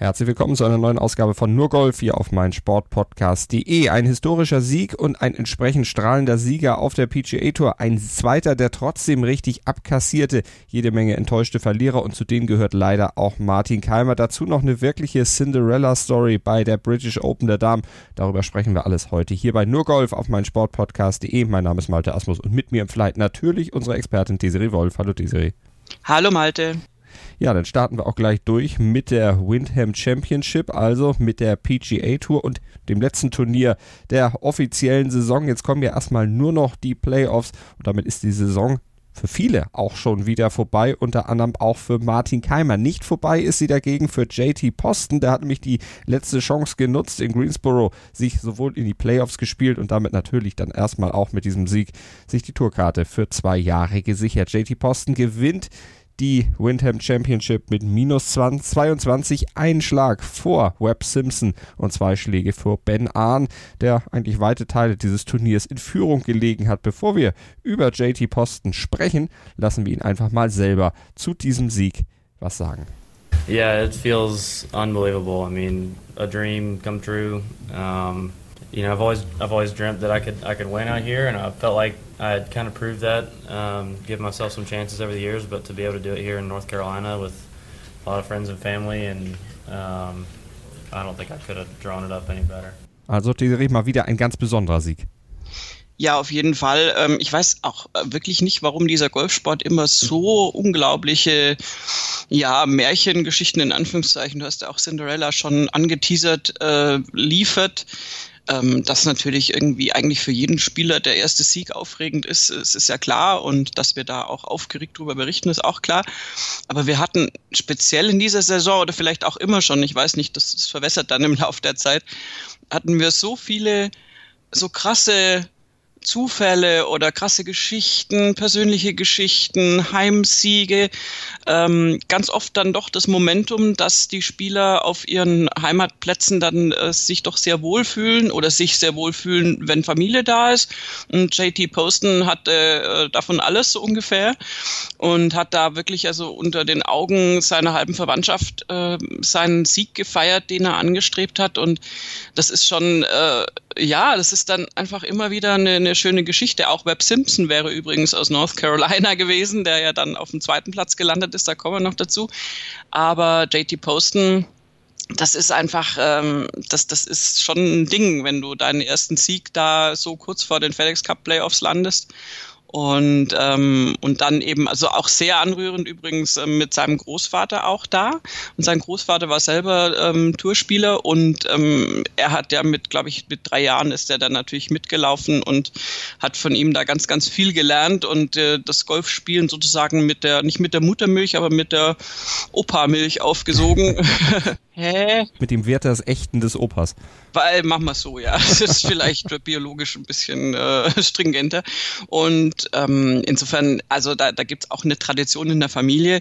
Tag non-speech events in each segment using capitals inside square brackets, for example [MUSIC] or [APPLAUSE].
Herzlich willkommen zu einer neuen Ausgabe von Nur Golf hier auf meinsportpodcast.de. Ein historischer Sieg und ein entsprechend strahlender Sieger auf der PGA Tour. Ein zweiter, der trotzdem richtig abkassierte. Jede Menge enttäuschte Verlierer und zu denen gehört leider auch Martin Keimer. Dazu noch eine wirkliche Cinderella-Story bei der British Open der Damen. Darüber sprechen wir alles heute hier bei Nur Golf auf meinsportpodcast.de. Mein Name ist Malte Asmus und mit mir im Flight natürlich unsere Expertin Desiree Wolf. Hallo Desiree. Hallo Malte. Ja, dann starten wir auch gleich durch mit der Windham Championship, also mit der PGA Tour und dem letzten Turnier der offiziellen Saison. Jetzt kommen ja erstmal nur noch die Playoffs und damit ist die Saison für viele auch schon wieder vorbei, unter anderem auch für Martin Keimer. Nicht vorbei ist sie dagegen für JT Posten, der hat nämlich die letzte Chance genutzt in Greensboro, sich sowohl in die Playoffs gespielt und damit natürlich dann erstmal auch mit diesem Sieg sich die Tourkarte für zwei Jahre gesichert. JT Posten gewinnt die Windham Championship mit minus 20, 22, einen Schlag vor Webb Simpson und zwei Schläge vor Ben Ahn, der eigentlich weite Teile dieses Turniers in Führung gelegen hat. Bevor wir über JT Posten sprechen, lassen wir ihn einfach mal selber zu diesem Sieg was sagen. Yeah, it feels unbelievable. I mean, a dream come true. Um, you know, I've always I've always dreamt that I could I could win out here, and I felt like I had kind of proved that, um, give myself some chances over the years, but to be able to do it here in North Carolina with a lot of friends and family, and um, I don't think I could have drawn it up any better. Also Desiree mal wieder ein ganz besonderer Sieg. Ja, auf jeden Fall. Ähm, ich weiß auch äh, wirklich nicht, warum dieser Golfsport immer so unglaubliche, ja, Märchengeschichten in Anführungszeichen, du hast ja auch Cinderella schon angeteasert, äh, liefert ähm, dass natürlich irgendwie eigentlich für jeden Spieler der erste Sieg aufregend ist, es ist ja klar und dass wir da auch aufgeregt drüber berichten, ist auch klar. Aber wir hatten speziell in dieser Saison oder vielleicht auch immer schon, ich weiß nicht, das, das verwässert dann im Laufe der Zeit, hatten wir so viele so krasse Zufälle oder krasse Geschichten, persönliche Geschichten, Heimsiege, ähm, ganz oft dann doch das Momentum, dass die Spieler auf ihren Heimatplätzen dann äh, sich doch sehr wohlfühlen oder sich sehr wohlfühlen, wenn Familie da ist. Und JT Poston hatte äh, davon alles so ungefähr und hat da wirklich also unter den Augen seiner halben Verwandtschaft äh, seinen Sieg gefeiert, den er angestrebt hat. Und das ist schon, äh, ja, das ist dann einfach immer wieder eine, eine schöne Geschichte. Auch Webb Simpson wäre übrigens aus North Carolina [LAUGHS] gewesen, der ja dann auf dem zweiten Platz gelandet ist, da kommen wir noch dazu. Aber JT Poston, das ist einfach, ähm, das, das ist schon ein Ding, wenn du deinen ersten Sieg da so kurz vor den FedEx Cup Playoffs landest und, ähm, und dann eben, also auch sehr anrührend übrigens äh, mit seinem Großvater auch da. Und sein Großvater war selber ähm, Tourspieler und ähm, er hat ja mit, glaube ich, mit drei Jahren ist er dann natürlich mitgelaufen und hat von ihm da ganz, ganz viel gelernt und äh, das Golfspielen sozusagen mit der, nicht mit der Muttermilch, aber mit der Opa-Milch aufgesogen. [LAUGHS] Hä? Mit dem Wert des Echten des Opas. Weil, machen wir so, ja. Das ist vielleicht biologisch ein bisschen äh, stringenter. Und ähm, insofern, also da, da gibt es auch eine Tradition in der Familie.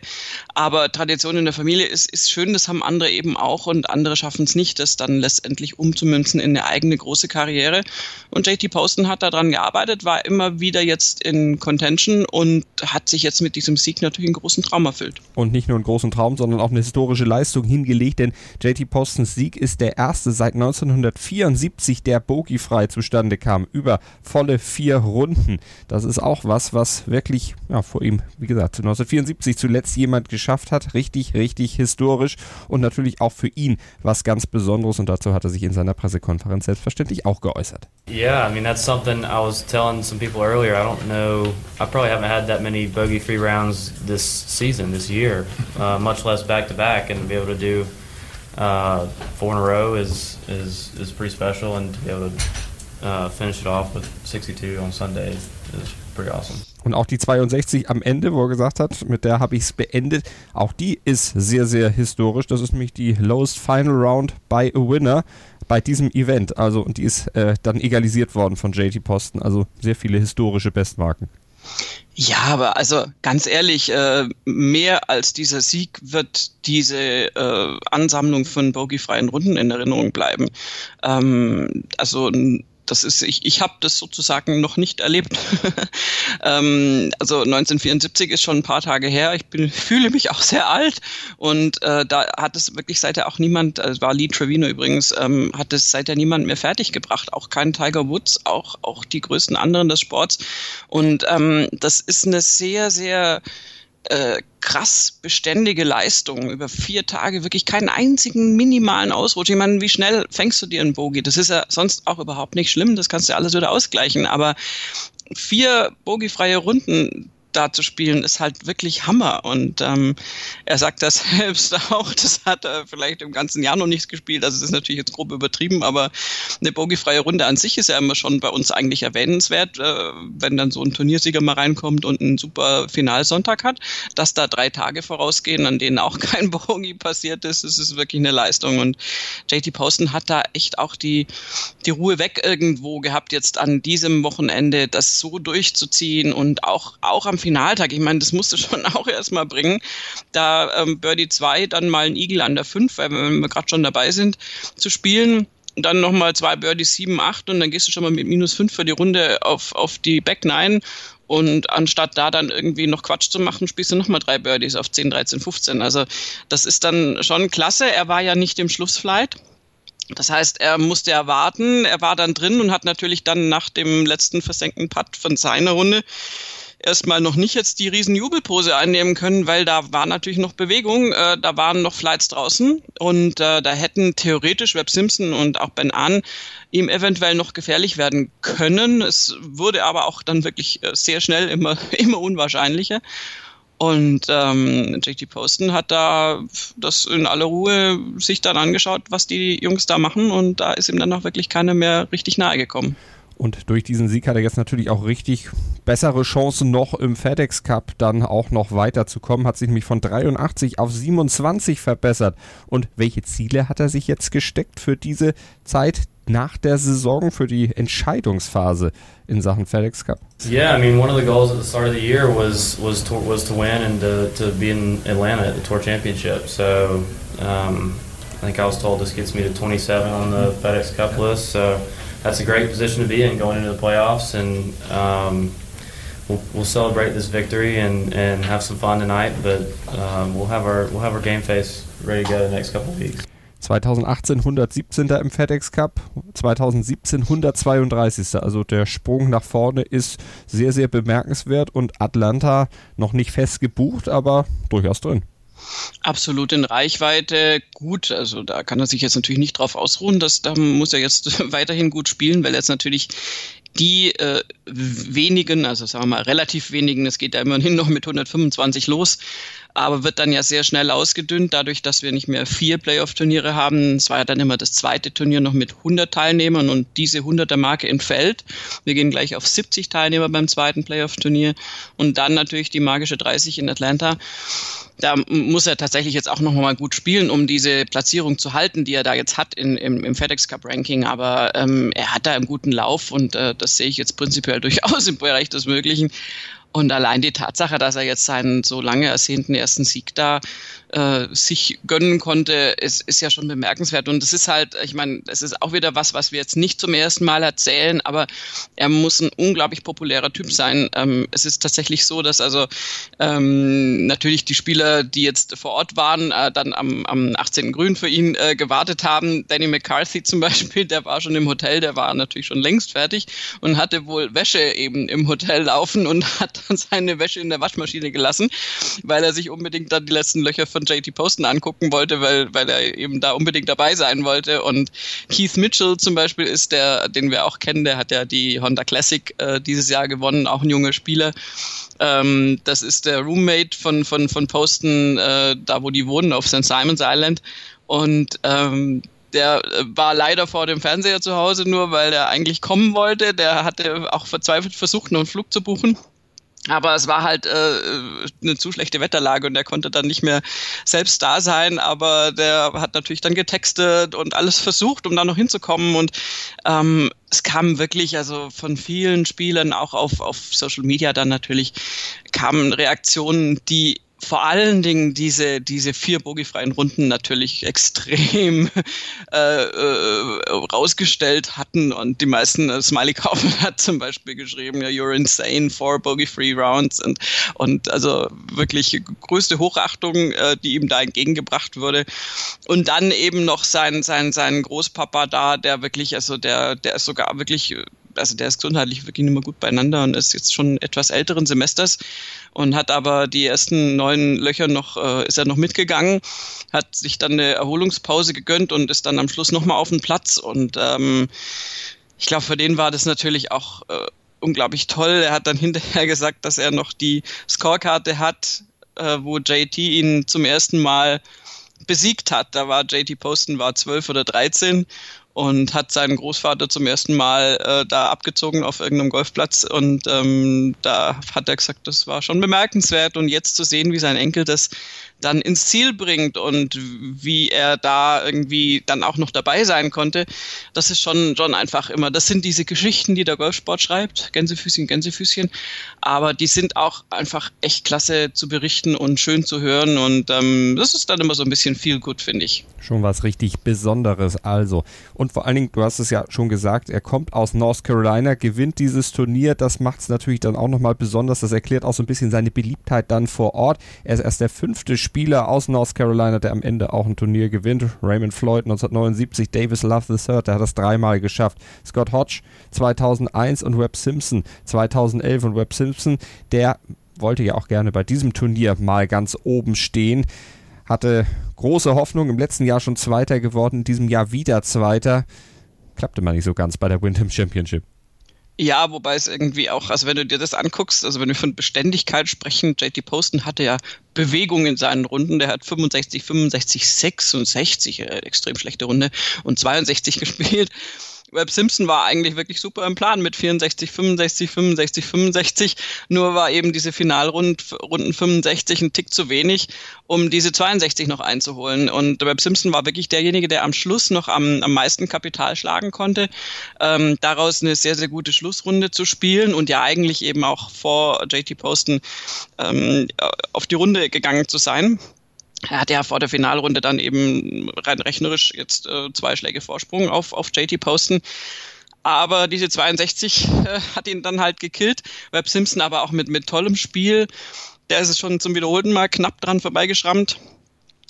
Aber Tradition in der Familie ist, ist schön, das haben andere eben auch und andere schaffen es nicht, das dann letztendlich umzumünzen in eine eigene große Karriere. Und JT Poston hat daran gearbeitet, war immer wieder jetzt in Contention und hat sich jetzt mit diesem Sieg natürlich einen großen Traum erfüllt. Und nicht nur einen großen Traum, sondern auch eine historische Leistung hingelegt, denn JT Postons Sieg ist der erste seit 1974, der bogiefrei zustande kam, über volle vier Runden. Das ist auch was, was wirklich ja, vor ihm, wie gesagt, 1974 zuletzt jemand geschafft hat. Richtig, richtig historisch und natürlich auch für ihn was ganz Besonderes und dazu hat er sich in seiner Pressekonferenz selbstverständlich auch geäußert. Yeah, I mean that's something I was telling some people earlier. I don't know, I probably haven't had that many bogey-free rounds this season, this year, uh, much less back-to-back, -back, and to be able to do uh, four in a row is, is, is pretty special, and to be able to uh, finish it off with 62 on Sunday is pretty awesome. Und auch die 62 am Ende, wo er gesagt hat, mit der habe ich es beendet, auch die ist sehr, sehr historisch. Das ist nämlich die Lowest Final Round by a Winner bei diesem Event. Also, und die ist äh, dann egalisiert worden von JT Posten. Also sehr viele historische Bestmarken. Ja, aber also ganz ehrlich, äh, mehr als dieser Sieg wird diese äh, Ansammlung von bogiefreien Runden in Erinnerung bleiben. Ähm, also das ist, ich, ich habe das sozusagen noch nicht erlebt. [LAUGHS] ähm, also 1974 ist schon ein paar Tage her. Ich bin, [LAUGHS] fühle mich auch sehr alt und äh, da hat es wirklich seither auch niemand, es war Lee Trevino übrigens, ähm, hat es seither niemand mehr fertiggebracht. Auch kein Tiger Woods, auch, auch die größten anderen des Sports. Und ähm, das ist eine sehr, sehr äh, krass beständige Leistung über vier Tage, wirklich keinen einzigen minimalen Ausrutsch. Ich meine, wie schnell fängst du dir einen Bogey? Das ist ja sonst auch überhaupt nicht schlimm, das kannst du alles wieder ausgleichen, aber vier bogiefreie Runden, da zu spielen, ist halt wirklich Hammer. Und ähm, er sagt das [LAUGHS] selbst auch, das hat er vielleicht im ganzen Jahr noch nichts gespielt. Also das ist natürlich jetzt grob übertrieben, aber eine bogiefreie Runde an sich ist ja immer schon bei uns eigentlich erwähnenswert, äh, wenn dann so ein Turniersieger mal reinkommt und einen super Finalsonntag hat, dass da drei Tage vorausgehen, an denen auch [LAUGHS] kein Bogie passiert ist, das ist wirklich eine Leistung. Und JT Poston hat da echt auch die, die Ruhe weg irgendwo gehabt, jetzt an diesem Wochenende das so durchzuziehen und auch, auch am Finaltag. Ich meine, das musst du schon [LAUGHS] auch erstmal bringen. Da ähm, Birdie 2, dann mal ein Igel an der 5, weil wenn wir gerade schon dabei sind, zu spielen. Und dann nochmal zwei Birdies 7, 8 und dann gehst du schon mal mit minus 5 für die Runde auf, auf die Back 9 und anstatt da dann irgendwie noch Quatsch zu machen, spielst du nochmal drei Birdies auf 10, 13, 15. Also das ist dann schon klasse. Er war ja nicht im Schlussflight. Das heißt, er musste erwarten. Er war dann drin und hat natürlich dann nach dem letzten versenkten Putt von seiner Runde erstmal noch nicht jetzt die riesen Jubelpose einnehmen können, weil da war natürlich noch Bewegung, äh, da waren noch Flights draußen und äh, da hätten theoretisch Webb Simpson und auch Ben Ahn ihm eventuell noch gefährlich werden können. Es wurde aber auch dann wirklich äh, sehr schnell immer, [LAUGHS] immer unwahrscheinlicher. Und ähm, JT Poston hat da das in aller Ruhe sich dann angeschaut, was die Jungs da machen und da ist ihm dann auch wirklich keiner mehr richtig nahe gekommen. Und durch diesen Sieg hat er jetzt natürlich auch richtig bessere Chancen noch im FedEx Cup dann auch noch weiterzukommen. Hat sich nämlich von 83 auf 27 verbessert. Und welche Ziele hat er sich jetzt gesteckt für diese Zeit nach der Saison, für die Entscheidungsphase in Sachen FedEx Cup? Yeah, I mean, one of the goals at the start of the year was was to, was to win and to, to be in Atlanta at the Tour Championship. So um, I think I was told this gets me to 27 on the FedEx Cup list. So that's a great position to be in going into the playoffs, and um, we'll, we'll, celebrate this victory and, and have some fun tonight. But um, we'll have our we'll have our game face ready to go the next couple of weeks. 2018 117. im FedEx Cup, 2017 132. Also der Sprung nach vorne ist sehr, sehr bemerkenswert und Atlanta noch nicht fest gebucht, aber durchaus drin. Absolut in Reichweite gut. Also da kann er sich jetzt natürlich nicht drauf ausruhen. dass da muss er jetzt [LAUGHS] weiterhin gut spielen, weil jetzt natürlich die äh, wenigen, also sagen wir mal relativ wenigen, es geht ja immerhin noch mit 125 los, aber wird dann ja sehr schnell ausgedünnt, dadurch, dass wir nicht mehr vier Playoff-Turniere haben. Es war ja dann immer das zweite Turnier noch mit 100 Teilnehmern und diese 100er-Marke entfällt. Wir gehen gleich auf 70 Teilnehmer beim zweiten Playoff-Turnier und dann natürlich die magische 30 in Atlanta da muss er tatsächlich jetzt auch noch mal gut spielen, um diese Platzierung zu halten, die er da jetzt hat in, im, im FedEx Cup Ranking. Aber ähm, er hat da einen guten Lauf und äh, das sehe ich jetzt prinzipiell [LAUGHS] durchaus im Bereich des Möglichen. Und allein die Tatsache, dass er jetzt seinen so lange ersehnten ersten Sieg da äh, sich gönnen konnte, ist, ist ja schon bemerkenswert. Und es ist halt, ich meine, es ist auch wieder was, was wir jetzt nicht zum ersten Mal erzählen, aber er muss ein unglaublich populärer Typ sein. Ähm, es ist tatsächlich so, dass also ähm, natürlich die Spieler, die jetzt vor Ort waren, äh, dann am, am 18. Grün für ihn äh, gewartet haben. Danny McCarthy zum [LAUGHS] Beispiel, der war schon im Hotel, der war natürlich schon längst fertig und hatte wohl Wäsche eben im Hotel laufen und [LAUGHS] hat dann seine Wäsche in der Waschmaschine gelassen, weil er sich unbedingt dann die letzten Löcher von JT Poston angucken wollte, weil, weil er eben da unbedingt dabei sein wollte. Und Keith Mitchell zum Beispiel ist der, den wir auch kennen, der hat ja die Honda Classic äh, dieses Jahr gewonnen, auch ein junger Spieler. Ähm, das ist der Roommate von, von, von Poston, äh, da wo die wohnen, auf St. Simons Island. Und ähm, der war leider vor dem Fernseher zu Hause, nur weil er eigentlich kommen wollte. Der hatte auch verzweifelt versucht, einen Flug zu buchen. Aber es war halt äh, eine zu schlechte Wetterlage und er konnte dann nicht mehr selbst da sein. Aber der hat natürlich dann getextet und alles versucht, um da noch hinzukommen. Und ähm, es kam wirklich, also von vielen Spielern, auch auf, auf Social Media dann natürlich, kamen Reaktionen, die vor allen Dingen diese, diese vier bogiefreien Runden natürlich extrem [LAUGHS] äh, äh, rausgestellt hatten und die meisten, äh, Smiley Kaufman hat zum Beispiel geschrieben, ja, you're insane, four bogey-free rounds und, und also wirklich größte Hochachtung, äh, die ihm da entgegengebracht wurde. Und dann eben noch sein, sein, sein Großpapa da, der wirklich, also der, der ist sogar wirklich also der ist gesundheitlich wirklich nicht mehr gut beieinander und ist jetzt schon etwas älteren Semesters und hat aber die ersten neun Löcher noch, äh, ist er noch mitgegangen, hat sich dann eine Erholungspause gegönnt und ist dann am Schluss nochmal auf den Platz und ähm, ich glaube, für den war das natürlich auch äh, unglaublich toll. Er hat dann [LAUGHS] hinterher gesagt, dass er noch die Scorekarte hat, äh, wo JT ihn zum ersten Mal besiegt hat. Da war JT Poston war 12 oder 13 und hat seinen Großvater zum ersten Mal äh, da abgezogen auf irgendeinem Golfplatz und ähm, da hat er gesagt, das war schon bemerkenswert und jetzt zu sehen, wie sein Enkel das dann ins Ziel bringt und wie er da irgendwie dann auch noch dabei sein konnte, das ist schon, schon einfach immer, das sind diese Geschichten, die der Golfsport schreibt, Gänsefüßchen, Gänsefüßchen, aber die sind auch einfach echt klasse zu berichten und schön zu hören und ähm, das ist dann immer so ein bisschen viel gut, finde ich. Schon was richtig Besonderes also. Und vor allen Dingen, du hast es ja schon gesagt, er kommt aus North Carolina, gewinnt dieses Turnier, das macht es natürlich dann auch nochmal besonders, das erklärt auch so ein bisschen seine Beliebtheit dann vor Ort. Er ist erst der fünfte Spieler aus North Carolina, der am Ende auch ein Turnier gewinnt. Raymond Floyd 1979, Davis Love III, der hat das dreimal geschafft. Scott Hodge 2001 und Webb Simpson 2011 und Webb Simpson, der wollte ja auch gerne bei diesem Turnier mal ganz oben stehen. Hatte große Hoffnung, im letzten Jahr schon Zweiter geworden, in diesem Jahr wieder Zweiter. Klappte mal nicht so ganz bei der Wyndham Championship. Ja, wobei es irgendwie auch, also wenn du dir das anguckst, also wenn wir von Beständigkeit sprechen, JT Poston hatte ja Bewegung in seinen Runden. Der hat 65, 65, 66, äh, extrem schlechte Runde und 62 [LAUGHS] gespielt. Webb Simpson war eigentlich wirklich super im Plan mit 64, 65, 65, 65. Nur war eben diese Finalrunden Runden 65 ein Tick zu wenig, um diese 62 noch einzuholen. Und Webb Simpson war wirklich derjenige, der am Schluss noch am, am meisten Kapital schlagen konnte, ähm, daraus eine sehr, sehr gute Schlussrunde zu spielen und ja eigentlich eben auch vor JT Poston ähm, auf die Runde gegangen zu sein. Er hatte ja vor der Finalrunde dann eben rein rechnerisch jetzt äh, zwei Schläge Vorsprung auf, auf JT Posten. Aber diese 62 äh, hat ihn dann halt gekillt. Webb Simpson aber auch mit, mit tollem Spiel. Der ist es schon zum wiederholten Mal knapp dran vorbeigeschrammt,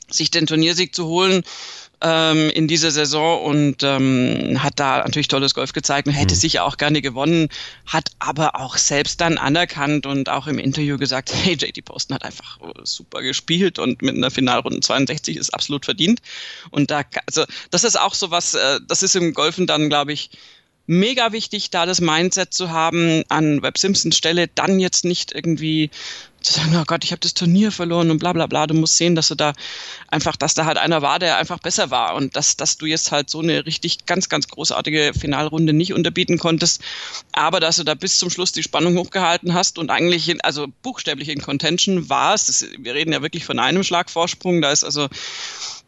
sich den Turniersieg zu holen ähm, in dieser Saison und ähm, hat da natürlich tolles Golf gezeigt und hätte mhm. sicher auch gerne gewonnen, hat aber auch selbst dann anerkannt und auch im Interview gesagt, hey, JT Poston hat einfach äh, super gespielt und mit einer Finalrunde 62 ist absolut verdient. Und da, also das ist auch so was, äh, das ist im Golfen dann, glaube ich, mega wichtig, da das Mindset zu haben, an Web Simpsons Stelle dann jetzt nicht irgendwie zu sagen, oh Gott, ich habe das Turnier verloren und bla bla bla. Du musst sehen, dass du da einfach, dass da halt einer war, der einfach besser war und dass, dass du jetzt halt so eine richtig ganz, ganz großartige Finalrunde nicht unterbieten konntest, aber dass du da bis zum Schluss die Spannung hochgehalten hast und eigentlich, in, also buchstäblich in Contention warst. Wir reden ja wirklich von einem Schlagvorsprung. Da ist also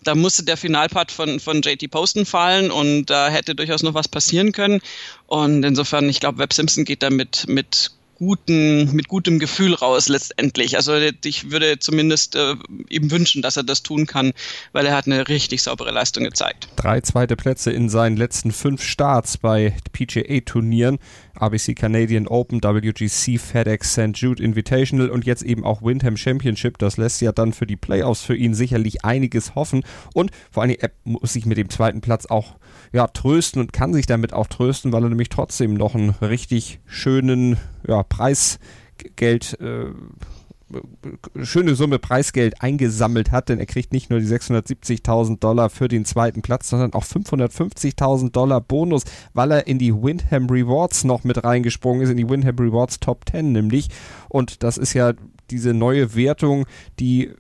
da musste der Finalpart von, von JT Poston fallen und da hätte durchaus noch was passieren können. Und insofern, ich glaube, Webb Simpson geht da mit, mit guten, mit gutem Gefühl raus letztendlich. Also ich würde zumindest äh, ihm wünschen, dass er das tun kann, weil er hat eine richtig saubere Leistung gezeigt. Drei zweite Plätze in seinen letzten fünf Starts bei PGA-Turnieren. ABC Canadian Open, WGC, FedEx St. Jude Invitational und jetzt eben auch Windham Championship. Das lässt ja dann für die Playoffs für ihn sicherlich einiges hoffen. Und vor allem, er muss sich mit dem zweiten Platz auch ja, trösten und kann sich damit auch trösten, weil er nämlich trotzdem noch einen richtig schönen ja, Preisgeld. Äh, schöne Summe Preisgeld eingesammelt hat, denn er kriegt nicht nur die 670.000 Dollar für den zweiten Platz, sondern auch 550.000 Dollar Bonus, weil er in die Windham Rewards noch mit reingesprungen ist, in die Windham Rewards Top 10 nämlich. Und das ist ja diese neue Wertung, die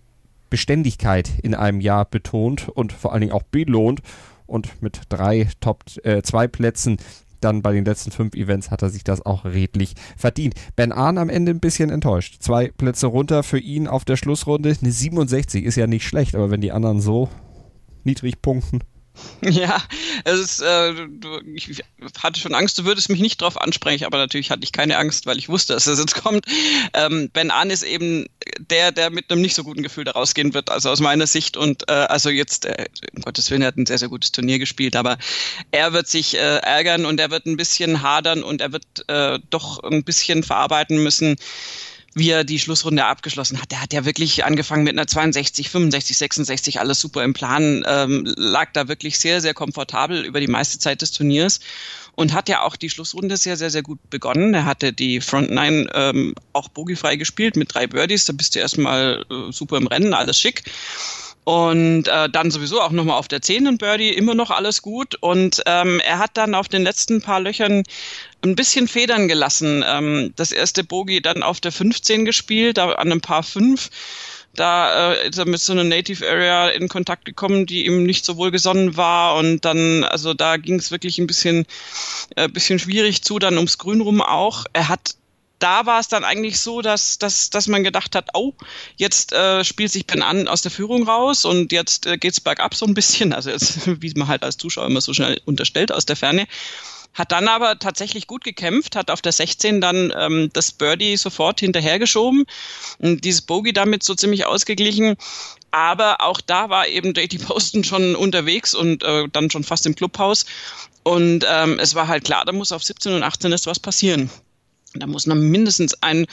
Beständigkeit in einem Jahr betont und vor allen Dingen auch belohnt und mit drei Top äh, zwei Plätzen dann bei den letzten fünf Events hat er sich das auch redlich verdient. Ben Ahn am Ende ein bisschen enttäuscht. Zwei Plätze runter für ihn auf der Schlussrunde. Eine 67 ist ja nicht schlecht, aber wenn die anderen so niedrig punkten. [LAUGHS] Ja, es ist, äh, ich hatte schon Angst, du würdest mich nicht drauf ansprechen, aber natürlich hatte ich keine Angst, weil ich wusste, dass es jetzt kommt. Ähm, ben An ist eben der, der mit einem nicht so guten Gefühl da rausgehen wird, also aus meiner Sicht. Und äh, also jetzt, äh, um Gottes Willen, er hat ein sehr, sehr gutes Turnier gespielt, aber er wird sich äh, ärgern und er wird ein bisschen hadern und er wird äh, doch ein bisschen verarbeiten müssen wie er die Schlussrunde abgeschlossen hat. Der hat ja wirklich angefangen mit einer 62, 65, 66, alles super im Plan, ähm, lag da wirklich sehr, sehr komfortabel über die meiste Zeit des Turniers und hat ja auch die Schlussrunde sehr, sehr, sehr gut begonnen. Er hatte die Front Nine ähm, auch bogiefrei gespielt mit drei Birdies. Da bist du erstmal äh, super im Rennen, alles schick. Und äh, dann sowieso auch nochmal auf der 10. Birdie, immer noch alles gut. Und ähm, er hat dann auf den letzten paar Löchern ein bisschen Federn gelassen. Ähm, das erste Bogey dann auf der 15 gespielt, da an einem Paar 5. Da äh, ist er mit so einer Native Area in Kontakt gekommen, die ihm nicht so wohlgesonnen war. Und dann, also da ging es wirklich ein bisschen, äh, bisschen schwierig zu, dann ums Grün rum auch. Er hat da war es dann eigentlich so, dass, dass, dass man gedacht hat, oh, jetzt äh, spielt sich Ben an aus der Führung raus und jetzt äh, geht's bergab so ein bisschen, also jetzt, [LAUGHS] wie man halt als Zuschauer immer so schnell unterstellt aus der Ferne hat dann aber tatsächlich gut gekämpft, hat auf der 16 dann ähm, das Birdie sofort hinterhergeschoben und dieses Bogey damit so ziemlich ausgeglichen. Aber auch da war eben JT Poston schon unterwegs und äh, dann schon fast im Clubhaus. Und ähm, es war halt klar, da muss auf 17 und 18 ist was passieren. Da muss noch mindestens ein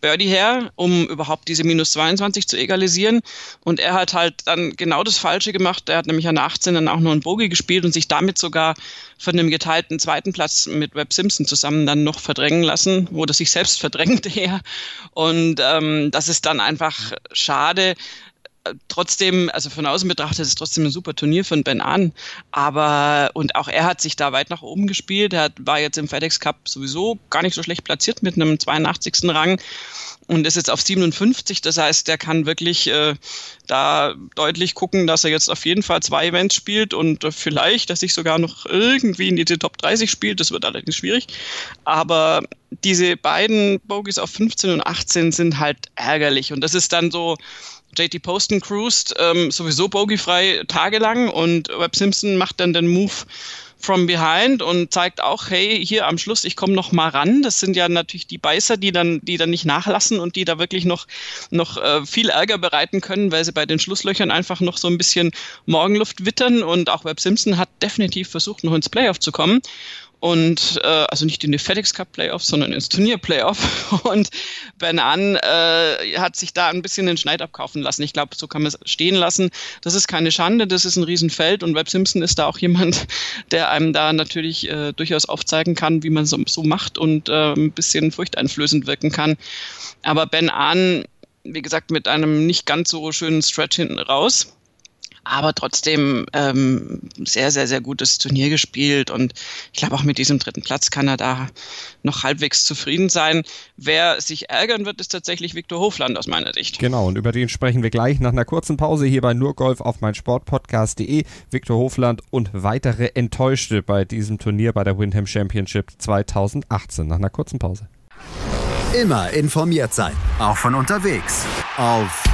Birdie her, um überhaupt diese minus 22 zu egalisieren. Und er hat halt dann genau das Falsche gemacht. Er hat nämlich an der 18 dann auch nur ein Bogey gespielt und sich damit sogar von dem geteilten zweiten Platz mit Webb Simpson zusammen dann noch verdrängen lassen, wo das sich selbst verdrängte [LAUGHS] her. Und ähm, das ist dann einfach schade, trotzdem, also von außen betrachtet, ist es trotzdem ein super Turnier von Ben An. Aber, und auch er hat sich da weit nach oben gespielt. Er war jetzt im FedEx Cup sowieso gar nicht so schlecht platziert mit einem 82. Rang und ist jetzt auf 57. Das heißt, der kann wirklich äh, da deutlich gucken, dass er jetzt auf jeden Fall zwei Events spielt und äh, vielleicht, dass sich sogar noch irgendwie in die Top 30 spielt. Das wird allerdings schwierig. Aber diese beiden Bogies auf 15 und 18 sind halt ärgerlich. Und das ist dann so, JT Poston cruised ähm, sowieso bogiefrei tagelang und Webb Simpson macht dann den Move from behind und zeigt auch, hey, hier am Schluss, ich komme noch mal ran. Das sind ja natürlich die Beißer, die dann, die dann nicht nachlassen und die da wirklich noch, noch äh, viel Ärger bereiten können, weil sie bei den Schlusslöchern einfach noch so ein bisschen Morgenluft wittern und auch Webb Simpson hat definitiv versucht, noch ins Playoff zu kommen und äh, also nicht in die FedEx Cup Playoffs, sondern ins Turnier Playoff. [LAUGHS] Und Ben An äh, hat sich da ein bisschen den Schneid abkaufen lassen. Ich glaube, so kann man es stehen lassen. Das ist keine Schande, das ist ein Riesenfeld und Webb Simpson ist da auch jemand, [LAUGHS] der einem da natürlich äh, durchaus aufzeigen kann, wie man so, so macht und äh, ein bisschen furchteinflößend wirken kann. Aber Ben An, wie gesagt, mit einem nicht ganz so schönen Stretch hinten raus aber trotzdem ähm, sehr, sehr, sehr gutes Turnier gespielt und ich glaube auch mit diesem dritten Platz kann er da noch halbwegs zufrieden sein. Wer sich ärgern wird, ist tatsächlich Viktor Hofland aus meiner Sicht. Genau, und über den sprechen wir gleich nach einer kurzen Pause hier bei Nurgolf auf meinsportpodcast.de. Viktor Hofland und weitere Enttäuschte bei diesem Turnier bei der Windham Championship 2018 nach einer kurzen Pause. Immer informiert sein, auch von unterwegs auf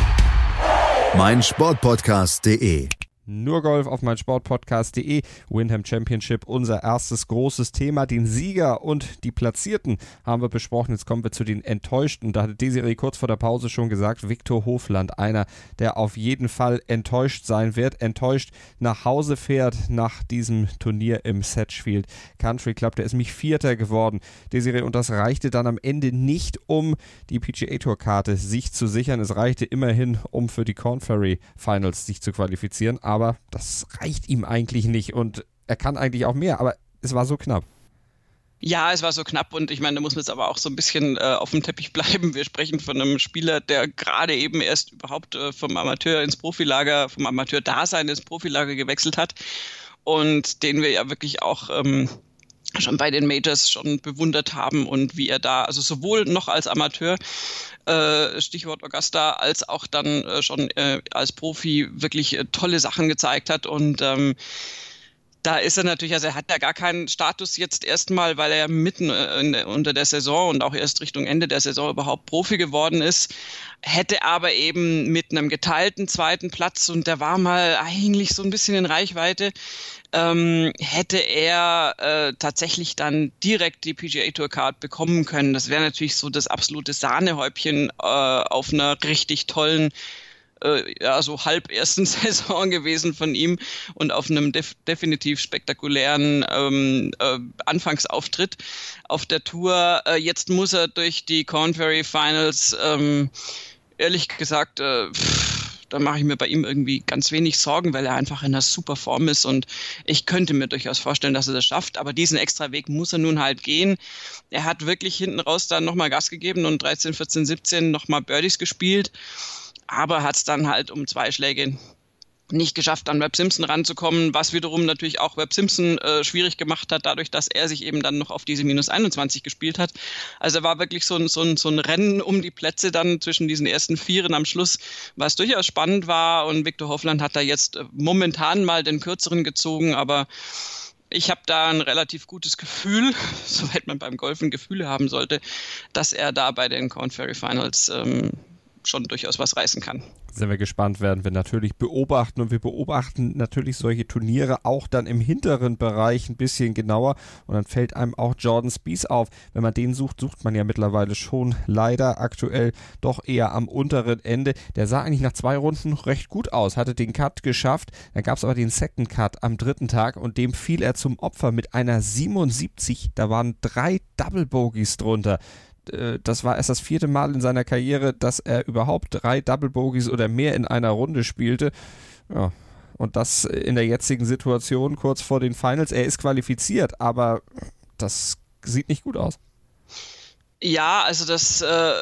meinsportpodcast.de nur Golf auf mein Sportpodcast.de. Windham Championship, unser erstes großes Thema. Den Sieger und die Platzierten haben wir besprochen. Jetzt kommen wir zu den Enttäuschten. Da hatte Desiree kurz vor der Pause schon gesagt, Viktor Hofland, einer, der auf jeden Fall enttäuscht sein wird. Enttäuscht nach Hause fährt nach diesem Turnier im Setchfield Country Club. Der ist mich Vierter geworden. Desiree, und das reichte dann am Ende nicht, um die PGA Tour Karte sich zu sichern. Es reichte immerhin, um für die Corn Ferry Finals sich zu qualifizieren. Aber aber das reicht ihm eigentlich nicht und er kann eigentlich auch mehr, aber es war so knapp. Ja, es war so knapp und ich meine, da muss man jetzt aber auch so ein bisschen äh, auf dem Teppich [LAUGHS] bleiben. Wir sprechen von einem Spieler, der gerade eben erst überhaupt äh, vom Amateur ins Profilager, vom Amateur-Dasein ins Profilager gewechselt hat und den wir ja wirklich auch ähm, schon bei den Majors schon bewundert haben und wie er da, also sowohl noch als Amateur, äh, Stichwort Augusta, als auch dann äh, schon äh, als Profi wirklich äh, tolle Sachen gezeigt hat. Und ähm, da ist er natürlich, also er hat ja gar keinen Status jetzt erstmal, weil er mitten äh, in, unter der Saison und auch erst Richtung Ende der Saison überhaupt Profi geworden ist, hätte aber eben mit einem geteilten zweiten Platz und der war mal eigentlich so ein bisschen in Reichweite, ähm, hätte er äh, tatsächlich dann direkt die PGA Tour Card bekommen können. Das wäre natürlich so das absolute Sahnehäubchen äh, auf einer richtig tollen äh, ja, so halb ersten [LAUGHS] Saison gewesen von ihm und auf einem def definitiv spektakulären ähm, äh, Anfangsauftritt auf der Tour. Äh, jetzt muss er durch die Corn Ferry Finals, ähm, ehrlich gesagt, äh, pff, da mache ich mir bei ihm irgendwie ganz wenig Sorgen, weil er einfach in einer super Form ist und ich könnte mir durchaus vorstellen, dass er das schafft. Aber diesen extra Weg muss er nun halt gehen. Er hat wirklich hinten raus dann nochmal Gas gegeben und 13, 14, 17 nochmal Birdies gespielt aber hat es dann halt um zwei Schläge nicht geschafft, an Webb Simpson ranzukommen, was wiederum natürlich auch Webb Simpson äh, schwierig gemacht hat, dadurch, dass er sich eben dann noch auf diese minus 21 gespielt hat. Also war wirklich so ein, so, ein, so ein Rennen um die Plätze dann zwischen diesen ersten Vieren am Schluss, was durchaus spannend war. Und Victor Hoffland hat da jetzt äh, momentan mal den kürzeren gezogen, aber ich habe da ein relativ gutes Gefühl, [LAUGHS] soweit man beim Golfen Gefühle haben sollte, dass er da bei den Corn Ferry Finals ähm, schon durchaus was reißen kann. Sind wir gespannt, werden wir natürlich beobachten und wir beobachten natürlich solche Turniere auch dann im hinteren Bereich ein bisschen genauer und dann fällt einem auch Jordan Spieth auf. Wenn man den sucht, sucht man ja mittlerweile schon leider aktuell doch eher am unteren Ende. Der sah eigentlich nach zwei Runden recht gut aus, hatte den Cut geschafft, dann gab es aber den Second Cut am dritten Tag und dem fiel er zum Opfer mit einer 77. Da waren drei Double Bogies drunter. Äh, das war erst das vierte Mal in seiner Karriere, dass er überhaupt drei Double Bogies oder mehr in einer Runde spielte. Ja, und das in der jetzigen Situation kurz vor den Finals. Er ist qualifiziert, aber das sieht nicht gut aus. Ja, also das äh,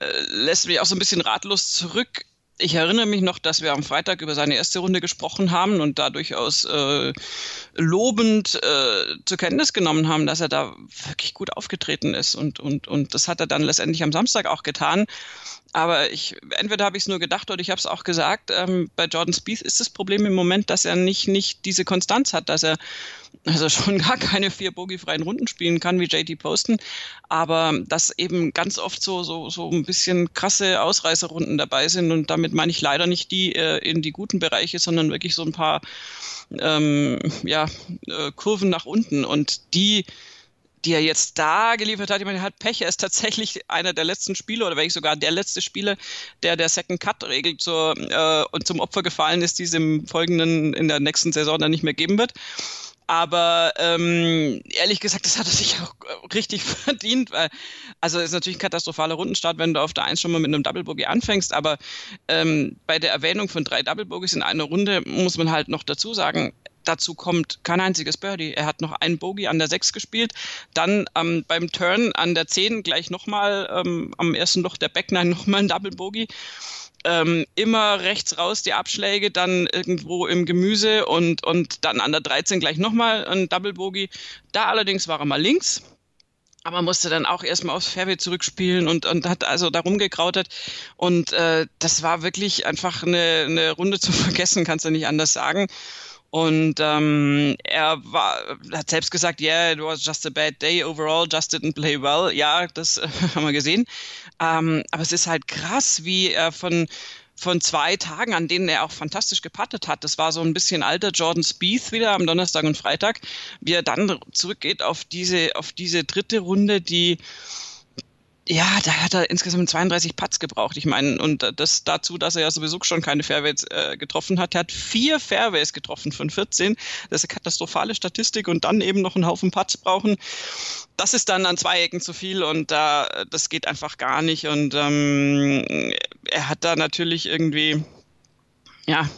[LAUGHS] lässt mich auch so ein bisschen ratlos zurück ich erinnere mich noch, dass wir am Freitag über seine erste Runde gesprochen haben und da durchaus äh, lobend äh, zur Kenntnis genommen haben, dass er da wirklich gut aufgetreten ist. Und, und, und das hat er dann letztendlich am Samstag auch getan. Aber ich, entweder habe ich es nur gedacht oder ich habe es auch gesagt, ähm, bei Jordan Spieth ist das Problem im Moment, dass er nicht, nicht diese Konstanz hat, dass er also [LAUGHS] schon gar keine vier bogiefreien Runden spielen kann wie JT Poston, aber dass eben ganz oft so, so, so ein bisschen krasse Ausreißerrunden dabei sind und damit meine ich leider nicht die äh, in die guten Bereiche, sondern wirklich so ein paar ähm, ja, äh, Kurven nach unten. Und die die er jetzt da geliefert hat. Ich meine, er hat Pech. Er ist tatsächlich einer der letzten Spieler oder wenn sogar der letzte Spieler, der der Second Cut Regel zur, äh, zum Opfer gefallen ist, die es im folgenden, in der nächsten Saison dann nicht mehr geben wird. Aber ähm, ehrlich gesagt, das hat er sich auch richtig [LAUGHS] verdient, weil also ist natürlich ein katastrophaler Rundenstart, wenn du auf der Eins schon mal mit einem Double Bogey anfängst. Aber ähm, bei der Erwähnung von drei Double Bogies in einer Runde muss man halt noch dazu sagen, dazu kommt kein einziges Birdie. Er hat noch einen Bogey an der 6 gespielt, dann ähm, beim Turn an der 10 gleich nochmal ähm, am ersten Loch der Backnine [LAUGHS] nochmal ein Double Bogey. Ähm, immer rechts raus die Abschläge, dann irgendwo im Gemüse und, und dann an der 13 gleich nochmal ein Double Bogey. Da allerdings war er mal links, aber musste dann auch erstmal aufs Fairway zurückspielen und, und hat also da rumgekrautet. Und äh, das war wirklich einfach eine, eine Runde [LAUGHS] zu vergessen, kannst du nicht anders sagen. Und ähm, er war, hat selbst gesagt, yeah, it was just a bad day overall, just didn't play well. Ja, das äh, [LAUGHS] haben wir gesehen. Ähm, aber es ist halt krass, wie er von von zwei Tagen, an denen er auch fantastisch gepattet hat. Das war so ein bisschen alter Jordan Spieth wieder am Donnerstag und Freitag, wie er dann zurückgeht auf diese, auf diese dritte Runde, die ja, da hat er insgesamt 32 Putts gebraucht. Ich meine, und das dazu, dass er ja sowieso schon keine Fairways äh, getroffen hat. Er hat vier Fairways getroffen von 14. Das ist eine katastrophale Statistik und dann eben noch einen Haufen Putts brauchen. Das ist dann an zwei Ecken zu viel und da äh, das geht einfach gar nicht. Und ähm, er hat da natürlich irgendwie, ja,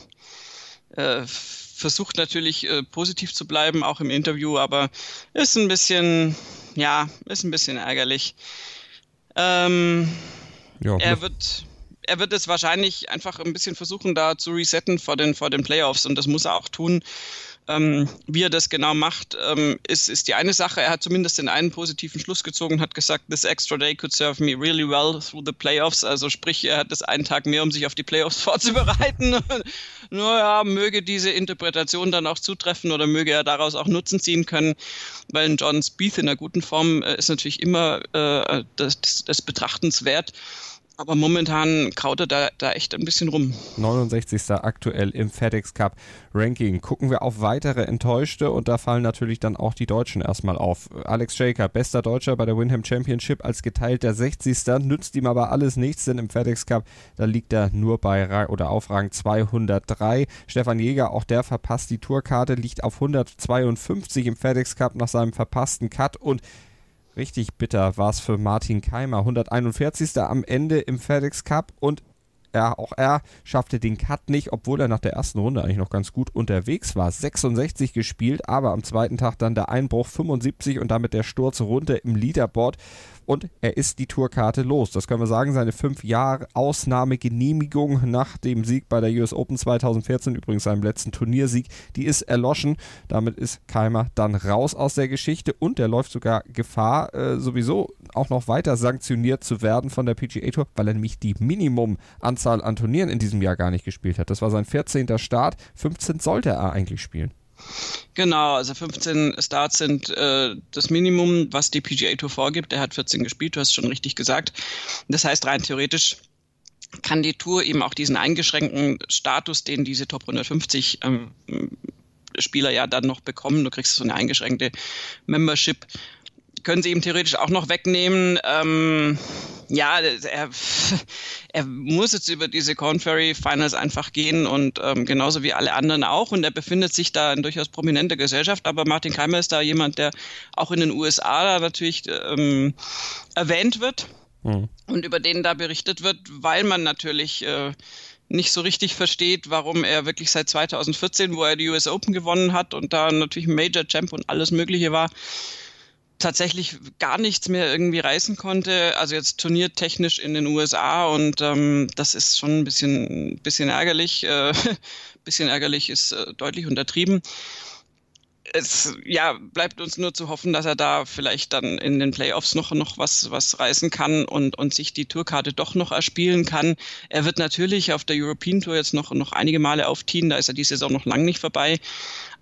äh, versucht natürlich äh, positiv zu bleiben, auch im Interview, aber ist ein bisschen, ja, ist ein bisschen ärgerlich. Ähm, ja, er wird, er wird es wahrscheinlich einfach ein bisschen versuchen, da zu resetten vor den, vor den Playoffs und das muss er auch tun. Ähm, wie er das genau macht, ähm, ist, ist die eine Sache. Er hat zumindest den einen positiven Schluss gezogen, hat gesagt, this extra day could serve me really well through the playoffs. Also sprich, er hat das einen Tag mehr, um sich auf die Playoffs [LAUGHS] vorzubereiten. [LAUGHS] Nur ja, möge diese Interpretation dann auch zutreffen oder möge er daraus auch Nutzen ziehen können, weil John Spieth in einer guten Form äh, ist natürlich immer äh, das, das betrachtenswert. Aber momentan kaut er da, da echt ein bisschen rum. 69. aktuell im FedEx Cup Ranking. Gucken wir auf weitere Enttäuschte und da fallen natürlich dann auch die Deutschen erstmal auf. Alex Shaker, bester Deutscher bei der Windham Championship als geteilter 60. Nützt ihm aber alles nichts, denn im FedEx Cup, da liegt er nur bei oder auf Rang 203. Stefan Jäger, auch der verpasst die Tourkarte, liegt auf 152 im FedEx Cup nach seinem verpassten Cut und Richtig bitter war es für Martin Keimer. 141. am Ende im FedEx Cup und er, auch er schaffte den Cut nicht, obwohl er nach der ersten Runde eigentlich noch ganz gut unterwegs war. 66 gespielt, aber am zweiten Tag dann der Einbruch 75 und damit der Sturz runter im Leaderboard und er ist die Tourkarte los. Das können wir sagen. Seine fünf Jahre Ausnahmegenehmigung nach dem Sieg bei der US Open 2014, übrigens seinem letzten Turniersieg, die ist erloschen. Damit ist Keimer dann raus aus der Geschichte und er läuft sogar Gefahr, äh, sowieso auch noch weiter sanktioniert zu werden von der PGA Tour, weil er nämlich die Minimumanzahl an Turnieren in diesem Jahr gar nicht gespielt hat. Das war sein 14. Start. 15 sollte er eigentlich spielen. Genau, also 15 Starts sind äh, das Minimum, was die PGA Tour vorgibt. Er hat 14 gespielt, du hast schon richtig gesagt. Das heißt, rein theoretisch kann die Tour eben auch diesen eingeschränkten Status, den diese Top 150 ähm, Spieler ja dann noch bekommen, du kriegst so eine eingeschränkte Membership, können sie ihm theoretisch auch noch wegnehmen. Ähm, ja, er, er muss jetzt über diese Corn Ferry Finals einfach gehen und ähm, genauso wie alle anderen auch. Und er befindet sich da in durchaus prominenter Gesellschaft. Aber Martin Keimer ist da jemand, der auch in den USA da natürlich ähm, erwähnt wird mhm. und über den da berichtet wird, weil man natürlich äh, nicht so richtig versteht, warum er wirklich seit 2014, wo er die US Open gewonnen hat und da natürlich Major Champ und alles Mögliche war, tatsächlich gar nichts mehr irgendwie reißen konnte. Also jetzt turniertechnisch in den USA und ähm, das ist schon ein bisschen, bisschen ärgerlich. Äh, [LAUGHS] bisschen ärgerlich ist äh, deutlich untertrieben. Es ja, bleibt uns nur zu hoffen, dass er da vielleicht dann in den Playoffs noch, noch was, was reißen kann und, und sich die Tourkarte doch noch erspielen kann. Er wird natürlich auf der European Tour jetzt noch, noch einige Male aufziehen, da ist er die Saison noch lang nicht vorbei.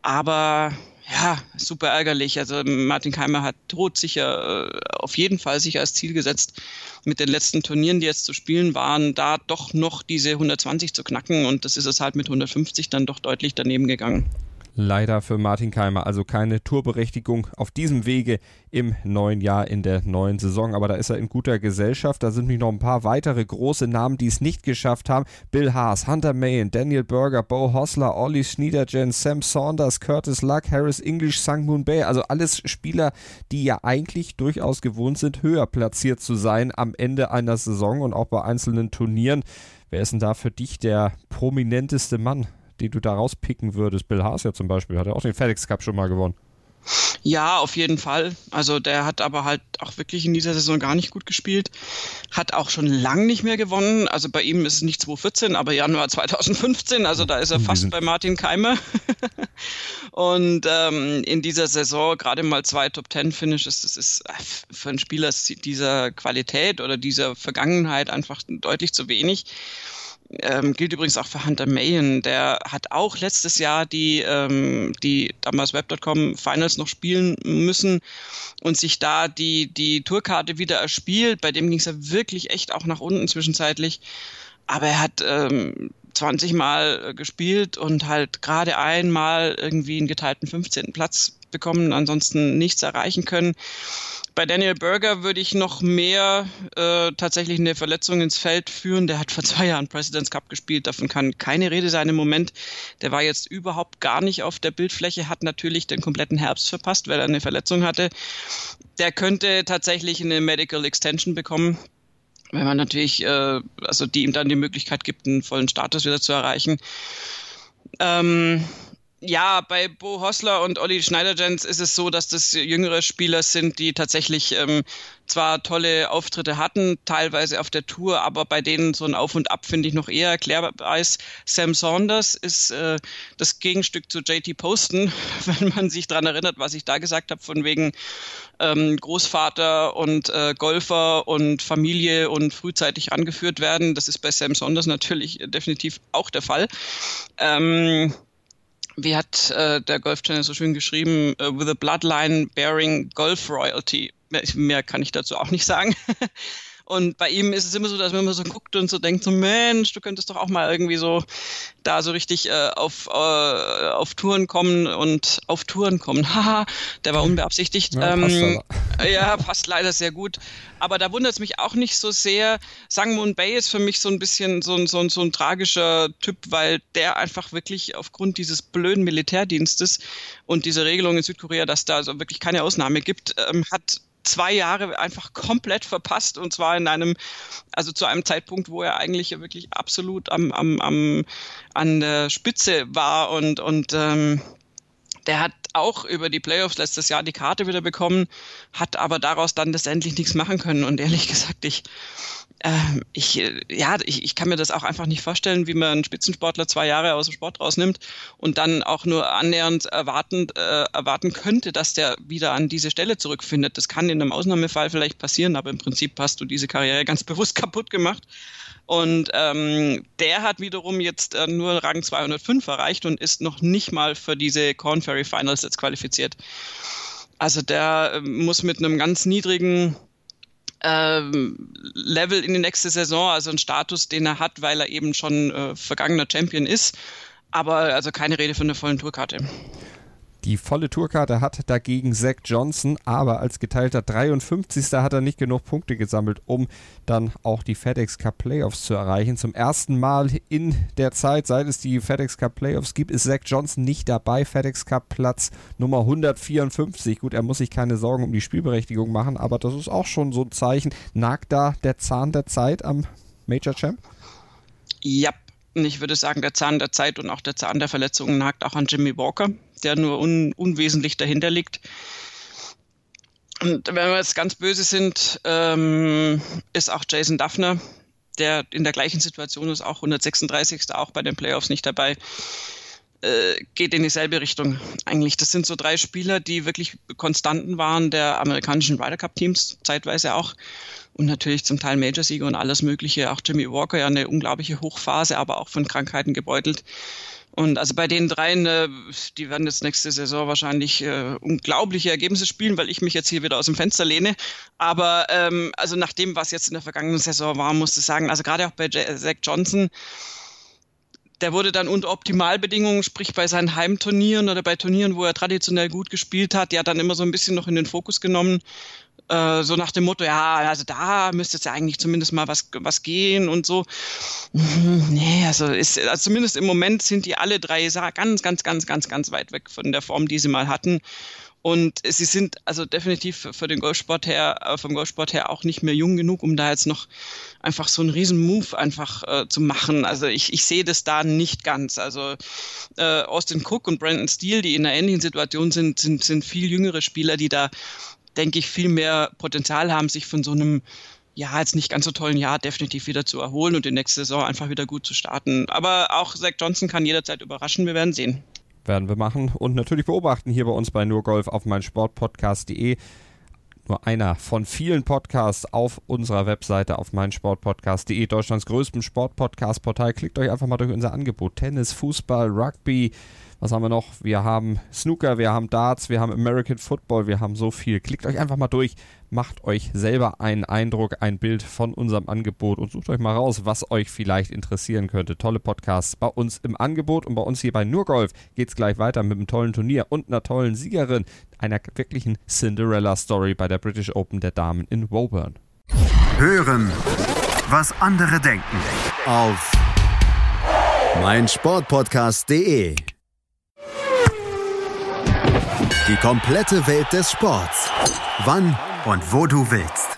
Aber ja, super ärgerlich. Also Martin Keimer hat todsicher äh, auf jeden Fall sich als Ziel gesetzt, mit den letzten Turnieren, die jetzt zu spielen waren, da doch noch diese 120 zu knacken und das ist es halt mit 150 dann doch deutlich daneben gegangen leider für Martin Keimer. Also keine Tourberechtigung auf diesem Wege im neuen Jahr, in der neuen Saison. Aber da ist er in guter Gesellschaft. Da sind nämlich noch ein paar weitere große Namen, die es nicht geschafft haben. Bill Haas, Hunter Mayen, Daniel Berger, Bo Hossler, Ollie Schniederjen, Sam Saunders, Curtis Luck, Harris English, Sang Moon Bay. Also alles Spieler, die ja eigentlich durchaus gewohnt sind, höher platziert zu sein am Ende einer Saison und auch bei einzelnen Turnieren. Wer ist denn da für dich der prominenteste Mann die du da rauspicken würdest? Bill Haas ja zum Beispiel, hat er auch den FedEx Cup schon mal gewonnen. Ja, auf jeden Fall. Also der hat aber halt auch wirklich in dieser Saison gar nicht gut gespielt. Hat auch schon lang nicht mehr gewonnen. Also bei ihm ist es nicht 2014, aber Januar 2015. Also da ist er fast bei Martin Keimer. [LAUGHS] Und ähm, in dieser Saison gerade mal zwei Top Ten Finishes, das ist äh, für einen Spieler dieser Qualität oder dieser Vergangenheit einfach deutlich zu wenig. Ähm, gilt übrigens auch für Hunter Mayen. Der hat auch letztes Jahr die, ähm, die damals Web.com Finals noch spielen müssen und sich da die, die Tourkarte wieder erspielt. Bei dem ging es ja wirklich echt auch nach unten zwischenzeitlich. Aber er hat ähm, 20 Mal gespielt und halt gerade einmal irgendwie einen geteilten 15. Platz bekommen, ansonsten nichts erreichen können. Bei Daniel Berger würde ich noch mehr äh, tatsächlich eine Verletzung ins Feld führen. Der hat vor zwei Jahren President's Cup gespielt, davon kann keine Rede sein im Moment. Der war jetzt überhaupt gar nicht auf der Bildfläche, hat natürlich den kompletten Herbst verpasst, weil er eine Verletzung hatte. Der könnte tatsächlich eine Medical Extension bekommen wenn man natürlich, äh, also die ihm dann die Möglichkeit gibt, einen vollen Status wieder zu erreichen. Ähm, Ja, bei Bo Hossler und Olli Schneiderjens ist es so, dass das jüngere Spieler sind, die tatsächlich ähm, zwar tolle Auftritte hatten, teilweise auf der Tour, aber bei denen so ein Auf und Ab finde ich noch eher erklärbar ist. Sam Saunders ist äh, das Gegenstück zu JT Poston, [LAUGHS] wenn man sich dran erinnert, was ich da gesagt habe, von wegen ähm, Großvater und äh, Golfer und Familie und frühzeitig angeführt werden. Das ist bei Sam Saunders natürlich definitiv auch der Fall. Ähm, wie hat äh, der Golf Channel so schön geschrieben, uh, with a bloodline bearing Golf Royalty. Mehr kann ich dazu auch nicht sagen. [LAUGHS] Und bei ihm ist es immer so, dass man immer so guckt und so denkt, so Mensch, du könntest doch auch mal irgendwie so da so richtig äh, auf, äh, auf Touren kommen und auf Touren kommen. [LAUGHS] Haha, der war unbeabsichtigt. Ja, ähm, passt [LAUGHS] ja, passt leider sehr gut. Aber da wundert es mich auch nicht so sehr. Sang Moon Bay ist für mich so ein bisschen so ein, so, ein, so ein tragischer Typ, weil der einfach wirklich aufgrund dieses blöden Militärdienstes und dieser Regelung in Südkorea, dass da also wirklich keine Ausnahme gibt, ähm, hat zwei Jahre einfach komplett verpasst und zwar in einem, also zu einem Zeitpunkt, wo er eigentlich wirklich absolut am, am, am an der Spitze war und, und ähm, der hat auch über die Playoffs letztes Jahr die Karte wieder bekommen, hat aber daraus dann letztendlich nichts machen können. Und ehrlich gesagt, ich, ähm, ich, ja, ich, ich kann mir das auch einfach nicht vorstellen, wie man einen Spitzensportler zwei Jahre aus dem Sport rausnimmt und dann auch nur annähernd erwarten, äh, erwarten könnte, dass der wieder an diese Stelle zurückfindet. Das kann in einem Ausnahmefall vielleicht passieren, aber im Prinzip hast du diese Karriere ganz [LAUGHS] bewusst kaputt gemacht. Und ähm, der hat wiederum jetzt äh, nur Rang 205 erreicht und ist noch nicht mal für diese Corn Ferry Finals jetzt qualifiziert. Also der äh, muss mit einem ganz niedrigen ähm, Level in die nächste Saison, also ein Status, den er hat, weil er eben schon äh, vergangener Champion ist. Aber also keine Rede von einer vollen Tourkarte. Die volle Tourkarte hat dagegen Zach Johnson, aber als geteilter 53. hat er nicht genug Punkte gesammelt, um dann auch die FedEx Cup Playoffs zu erreichen. Zum ersten Mal in der Zeit, seit es die FedEx Cup Playoffs gibt, ist Zach Johnson nicht dabei. FedEx Cup Platz Nummer 154. Gut, er muss sich keine Sorgen um die Spielberechtigung machen, aber das ist auch schon so ein Zeichen. Nagt da der Zahn der Zeit am Major Champ? Ja, ich würde sagen, der Zahn der Zeit und auch der Zahn der Verletzungen nagt auch an Jimmy Walker der nur un, unwesentlich dahinter liegt. Und wenn wir jetzt ganz böse sind, ähm, ist auch Jason Duffner, der in der gleichen Situation ist, auch 136. auch bei den Playoffs nicht dabei, äh, geht in dieselbe Richtung eigentlich. Das sind so drei Spieler, die wirklich Konstanten waren der amerikanischen Ryder Cup Teams, zeitweise auch. Und natürlich zum Teil Major-Sieger und alles Mögliche. Auch Jimmy Walker ja eine unglaubliche Hochphase, aber auch von Krankheiten gebeutelt. Und also bei den dreien, äh, die werden jetzt nächste Saison wahrscheinlich äh, unglaubliche Ergebnisse spielen, weil ich mich jetzt hier wieder aus dem Fenster lehne. Aber ähm, also nach dem, was jetzt in der vergangenen Saison war, musste ich sagen, also gerade auch bei Zach Johnson, der wurde dann unter Optimalbedingungen, sprich bei seinen Heimturnieren oder bei Turnieren, wo er traditionell gut gespielt hat, ja dann immer so ein bisschen noch in den Fokus genommen. Äh, so nach dem Motto, ja, also da müsste es ja eigentlich zumindest mal was, was gehen und so. Mhm, nee, also, ist, also zumindest im Moment sind die alle drei ganz, ganz, ganz, ganz, ganz weit weg von der Form, die sie mal hatten. Und sie sind also definitiv für den Golfsport her, äh, vom Golfsport her auch nicht mehr jung genug, um da jetzt noch einfach so einen riesen Move einfach äh, zu machen. Also ich, ich sehe das da nicht ganz. Also äh, Austin Cook und Brandon Steele, die in einer ähnlichen Situation sind, sind, sind viel jüngere Spieler, die da denke ich, viel mehr Potenzial haben, sich von so einem ja, jetzt nicht ganz so tollen Jahr definitiv wieder zu erholen und die nächste Saison einfach wieder gut zu starten. Aber auch Zach Johnson kann jederzeit überraschen. Wir werden sehen. Werden wir machen und natürlich beobachten hier bei uns bei Nurgolf auf meinsportpodcast.de. Nur einer von vielen Podcasts auf unserer Webseite auf meinsportpodcast.de, Deutschlands größtem Sportpodcast-Portal. Klickt euch einfach mal durch unser Angebot. Tennis, Fußball, Rugby, was haben wir noch? Wir haben Snooker, wir haben Darts, wir haben American Football, wir haben so viel. Klickt euch einfach mal durch, macht euch selber einen Eindruck, ein Bild von unserem Angebot und sucht euch mal raus, was euch vielleicht interessieren könnte. Tolle Podcasts bei uns im Angebot und bei uns hier bei Nurgolf geht es gleich weiter mit einem tollen Turnier und einer tollen Siegerin, einer wirklichen Cinderella-Story bei der British Open der Damen in Woburn. Hören, was andere denken auf meinsportpodcast.de die komplette Welt des Sports. Wann und wo du willst.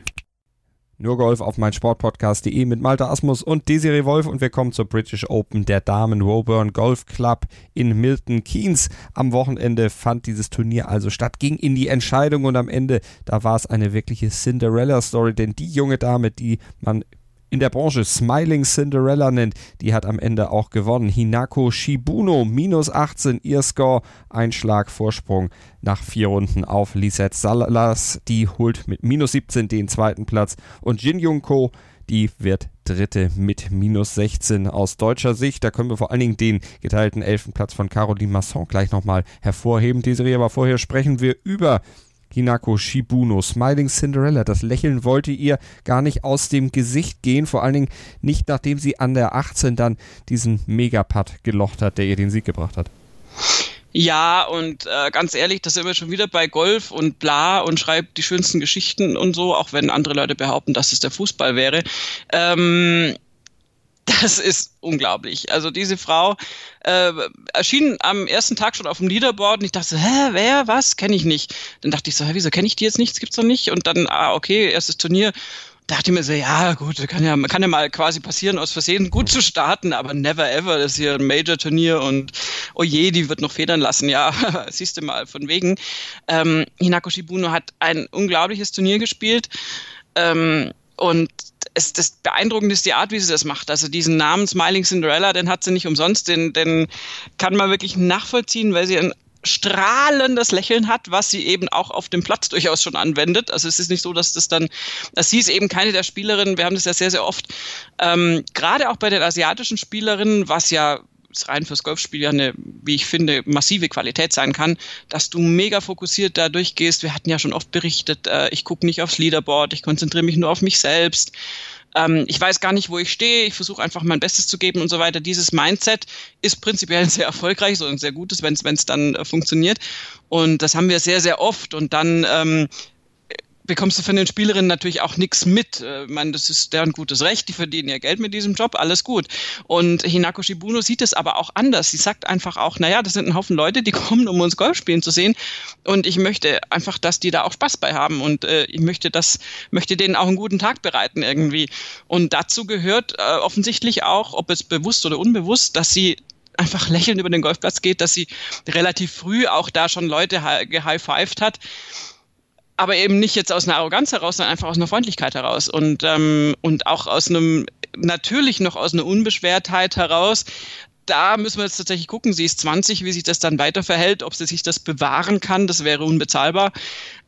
Nur Golf auf meinsportpodcast.de mit Malte Asmus und Desiree Wolf und wir kommen zur British Open der Damen Woburn Golf Club in Milton Keynes. Am Wochenende fand dieses Turnier also statt, ging in die Entscheidung und am Ende, da war es eine wirkliche Cinderella Story, denn die junge Dame, die man in der Branche Smiling Cinderella nennt, die hat am Ende auch gewonnen. Hinako Shibuno, minus 18, ihr Score, ein Schlag Vorsprung nach vier Runden auf Lisette Salas, die holt mit minus 17 den zweiten Platz und Jin Jung die wird Dritte mit minus 16 aus deutscher Sicht. Da können wir vor allen Dingen den geteilten elften Platz von Caroline Masson gleich nochmal hervorheben. Desiree, aber vorher sprechen wir über Hinako Shibuno, Smiling Cinderella. Das Lächeln wollte ihr gar nicht aus dem Gesicht gehen, vor allen Dingen nicht nachdem sie an der 18 dann diesen Megaputt gelocht hat, der ihr den Sieg gebracht hat. Ja, und äh, ganz ehrlich, das sind wir schon wieder bei Golf und bla und schreibt die schönsten Geschichten und so, auch wenn andere Leute behaupten, dass es der Fußball wäre. Ähm, das ist unglaublich. Also diese Frau äh, erschien am ersten Tag schon auf dem Leaderboard und ich dachte, hä, wer, was, kenne ich nicht. Dann dachte ich so, hä, wieso kenne ich die jetzt nicht, das gibt's doch nicht. Und dann, ah, okay, erstes Turnier. Dachte ich mir so, ja gut, kann ja, kann ja mal quasi passieren, aus Versehen gut zu starten, aber never ever, das ist hier ein Major-Turnier und oh je, die wird noch federn lassen, ja, [LAUGHS] siehst du mal, von wegen. Ähm, Hinako Shibuno hat ein unglaubliches Turnier gespielt ähm, und es, das Beeindruckende ist die Art, wie sie das macht. Also diesen Namen Smiling Cinderella, den hat sie nicht umsonst, den, den kann man wirklich nachvollziehen, weil sie ein strahlendes Lächeln hat, was sie eben auch auf dem Platz durchaus schon anwendet. Also es ist nicht so, dass das dann, dass sie ist eben keine der Spielerinnen, wir haben das ja sehr, sehr oft, ähm, gerade auch bei den asiatischen Spielerinnen, was ja rein fürs Golfspiel ja eine, wie ich finde, massive Qualität sein kann, dass du mega fokussiert da durchgehst. Wir hatten ja schon oft berichtet, äh, ich gucke nicht aufs Leaderboard, ich konzentriere mich nur auf mich selbst. Ähm, ich weiß gar nicht, wo ich stehe, ich versuche einfach mein Bestes zu geben und so weiter. Dieses Mindset ist prinzipiell [LAUGHS] sehr erfolgreich so ein sehr gutes, wenn es dann äh, funktioniert. Und das haben wir sehr, sehr oft. Und dann ähm, bekommst du von den Spielerinnen natürlich auch nichts mit. Äh, ich meine, das ist deren gutes Recht, die verdienen ihr Geld mit diesem Job, alles gut. Und Hinako Shibuno sieht es aber auch anders. Sie sagt einfach auch, naja, das sind ein Haufen Leute, die [LAUGHS] kommen, um uns Golf spielen zu sehen. Und ich möchte einfach, dass die da auch Spaß bei haben. Und äh, ich möchte das, möchte denen auch einen guten Tag bereiten irgendwie. Und dazu gehört äh, offensichtlich auch, ob es bewusst oder unbewusst, dass sie einfach lächelnd über den Golfplatz geht, dass sie relativ früh auch da schon Leute gehighfived hat aber eben nicht jetzt aus einer Arroganz heraus, sondern einfach aus einer Freundlichkeit heraus und, ähm, und auch aus einem, natürlich noch aus einer Unbeschwertheit heraus. Da müssen wir jetzt tatsächlich gucken. Sie ist 20, wie sich das dann weiter verhält, ob sie sich das bewahren kann, das wäre unbezahlbar.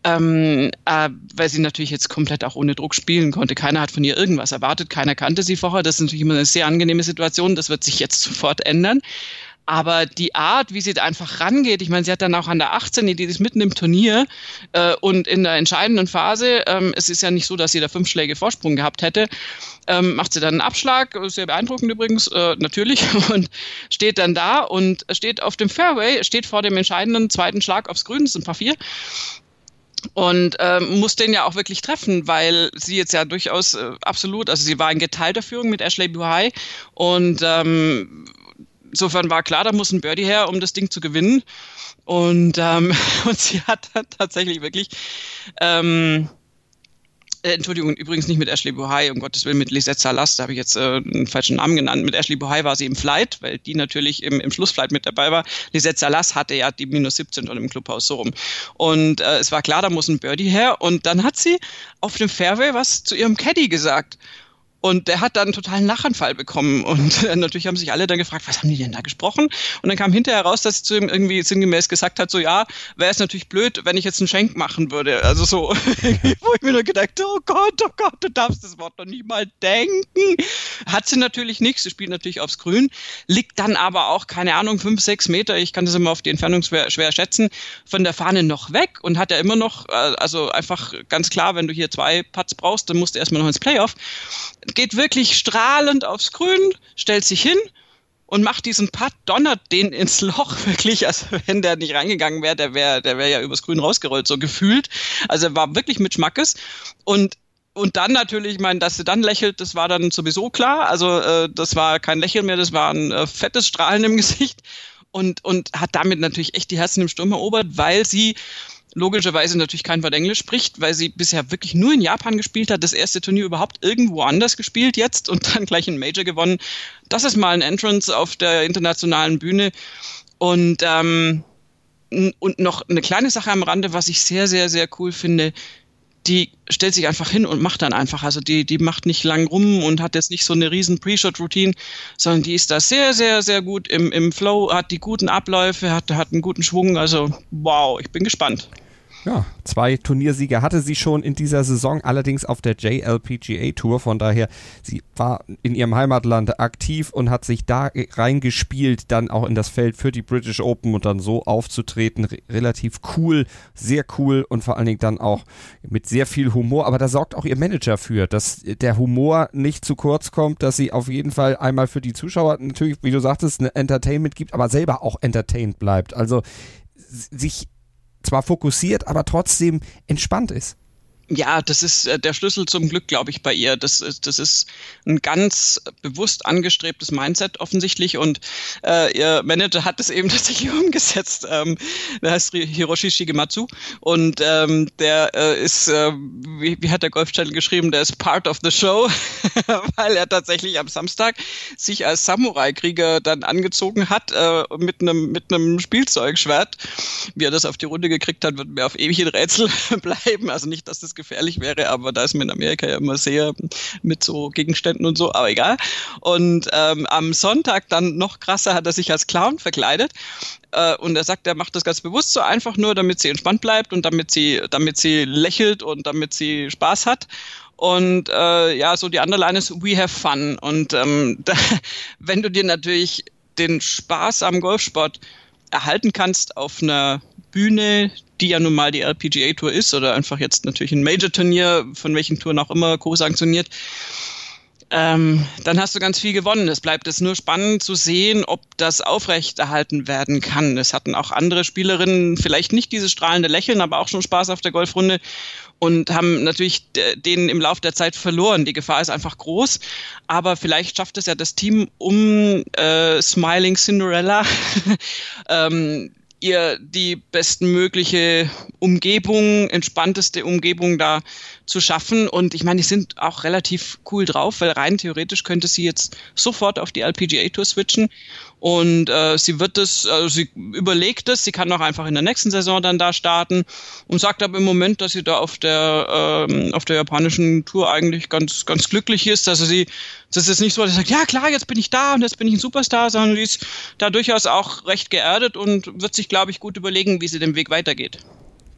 Ähm, äh, weil sie natürlich jetzt komplett auch ohne Druck spielen konnte. Keiner hat von ihr irgendwas erwartet, keiner kannte sie vorher. Das ist natürlich immer eine sehr angenehme Situation. Das wird sich jetzt sofort ändern. Aber die Art, wie sie da einfach rangeht, ich meine, sie hat dann auch an der 18, die ist mitten im Turnier äh, und in der entscheidenden Phase, ähm, es ist ja nicht so, dass sie da fünf Schläge Vorsprung gehabt hätte, ähm, macht sie dann einen Abschlag, sehr beeindruckend übrigens, äh, natürlich, [LAUGHS] und steht dann da und steht auf dem Fairway, steht vor dem entscheidenden zweiten Schlag aufs Grün, das ist ein paar vier, und ähm, muss den ja auch wirklich treffen, weil sie jetzt ja durchaus äh, absolut, also sie war in geteilter Führung mit Ashley Buhai und ähm, insofern war klar, da muss ein Birdie her, um das Ding zu gewinnen. Und, ähm, [LAUGHS] und sie hat dann tatsächlich wirklich, ähm, äh, Entschuldigung, übrigens nicht mit Ashley Bohai, um Gottes Willen, mit Lisette Salas, da habe ich jetzt äh, einen falschen Namen genannt. Mit Ashley Bohai war sie im Flight, weil die natürlich im, im Schlussflight mit dabei war. Lisette Salas hatte ja die minus 17 und im Clubhaus so rum. Und äh, es war klar, da muss ein Birdie her. Und dann hat sie auf dem Fairway was zu ihrem Caddy gesagt. Und der hat dann einen totalen Lachanfall bekommen. Und äh, natürlich haben sich alle dann gefragt, was haben die denn da gesprochen? Und dann kam hinterher raus, dass sie zu ihm irgendwie sinngemäß gesagt hat, so ja, wäre es natürlich blöd, wenn ich jetzt einen Schenk machen würde. Also so, [LAUGHS] wo ich mir nur gedacht, oh Gott, oh Gott, du darfst das Wort doch nicht mal denken. Hat sie natürlich nicht, sie spielt natürlich aufs Grün, liegt dann aber auch, keine Ahnung, fünf, sechs Meter, ich kann das immer auf die Entfernung schwer, schwer schätzen, von der Fahne noch weg und hat ja immer noch, äh, also einfach ganz klar, wenn du hier zwei Putts brauchst, dann musst du erstmal noch ins Playoff geht wirklich strahlend aufs Grün, stellt sich hin und macht diesen Putt, donnert den ins Loch [LAUGHS] wirklich. Also wenn der nicht reingegangen wäre, der wäre der wäre ja übers Grün rausgerollt, so gefühlt. Also er war wirklich mit Schmackes. Und und dann natürlich, ich meine, dass sie dann lächelt, das war dann sowieso klar. Also äh, das war kein Lächeln mehr, das war ein äh, fettes Strahlen im Gesicht und, und hat damit natürlich echt die Herzen im Sturm erobert, weil sie logischerweise natürlich kein Wort Englisch spricht, weil sie bisher wirklich nur in Japan gespielt hat, das erste Turnier überhaupt irgendwo anders gespielt jetzt und [LAUGHS] dann gleich ein Major gewonnen. Das ist mal ein Entrance auf der internationalen Bühne. Und, ähm, und noch eine kleine Sache am Rande, was ich sehr, sehr, sehr cool finde die stellt sich einfach hin und macht dann einfach. Also die, die macht nicht lang rum und hat jetzt nicht so eine riesen Pre-Shot-Routine, sondern die ist da sehr, sehr, sehr gut im, im Flow, hat die guten Abläufe, hat, hat einen guten Schwung. Also wow, ich bin gespannt. Ja, zwei Turniersiege hatte sie schon in dieser Saison, allerdings auf der JLPGA Tour. Von daher, sie war in ihrem Heimatland aktiv und hat sich da reingespielt, dann auch in das Feld für die British Open und dann so aufzutreten. relativ cool, sehr cool und vor allen Dingen dann auch mit sehr viel Humor. Aber da sorgt auch ihr Manager für, dass der Humor nicht zu kurz kommt, dass sie auf jeden Fall einmal für die Zuschauer natürlich, wie du sagtest, ein Entertainment gibt, aber selber auch entertained bleibt. Also sich zwar fokussiert, aber trotzdem entspannt ist. Ja, das ist äh, der Schlüssel zum Glück, glaube ich, bei ihr. Das ist, das ist ein ganz bewusst angestrebtes Mindset offensichtlich und äh, ihr Manager hat es eben [LAUGHS] tatsächlich umgesetzt. Ähm, der heißt Hiroshi Shigematsu und ähm, der äh, ist, äh, wie, wie hat der Golfchannel geschrieben, der ist part of the show, [LAUGHS] weil er tatsächlich am Samstag sich als Samurai-Krieger dann angezogen hat äh, mit einem mit Spielzeugschwert. Wie er das auf die Runde gekriegt hat, wird mir auf ewig ein Rätsel [LAUGHS] bleiben. Also nicht, dass das gefährlich wäre, aber da ist man in Amerika ja immer sehr mit so Gegenständen und so, aber egal. Und ähm, am Sonntag dann noch krasser hat er sich als Clown verkleidet äh, und er sagt, er macht das ganz bewusst so einfach nur, damit sie entspannt bleibt und damit sie, damit sie lächelt und damit sie Spaß hat. Und äh, ja, so die andere Line ist We have fun. Und ähm, [LAUGHS] da, wenn du dir natürlich den Spaß am Golfsport erhalten kannst auf einer Bühne, die ja nun mal die LPGA Tour ist oder einfach jetzt natürlich ein Major-Turnier, von welchen Touren auch immer co-sanktioniert, ähm, dann hast du ganz viel gewonnen. Es bleibt jetzt nur spannend zu sehen, ob das aufrechterhalten werden kann. Es hatten auch andere Spielerinnen vielleicht nicht dieses strahlende Lächeln, aber auch schon Spaß auf der Golfrunde und haben natürlich den im Laufe der Zeit verloren. Die Gefahr ist einfach groß, aber vielleicht schafft es ja das Team um äh, Smiling Cinderella [LAUGHS] ähm, ihr die bestmögliche Umgebung, entspannteste Umgebung da zu schaffen. Und ich meine, die sind auch relativ cool drauf, weil rein theoretisch könnte sie jetzt sofort auf die LPGA Tour switchen. Und äh, sie wird es, also sie überlegt es, sie kann auch einfach in der nächsten Saison dann da starten und sagt aber im Moment, dass sie da auf der ähm, auf der japanischen Tour eigentlich ganz ganz glücklich ist. Also sie, das ist nicht so, dass sie sagt, ja klar, jetzt bin ich da und jetzt bin ich ein Superstar, sondern sie ist da durchaus auch recht geerdet und wird sich, glaube ich, gut überlegen, wie sie den Weg weitergeht.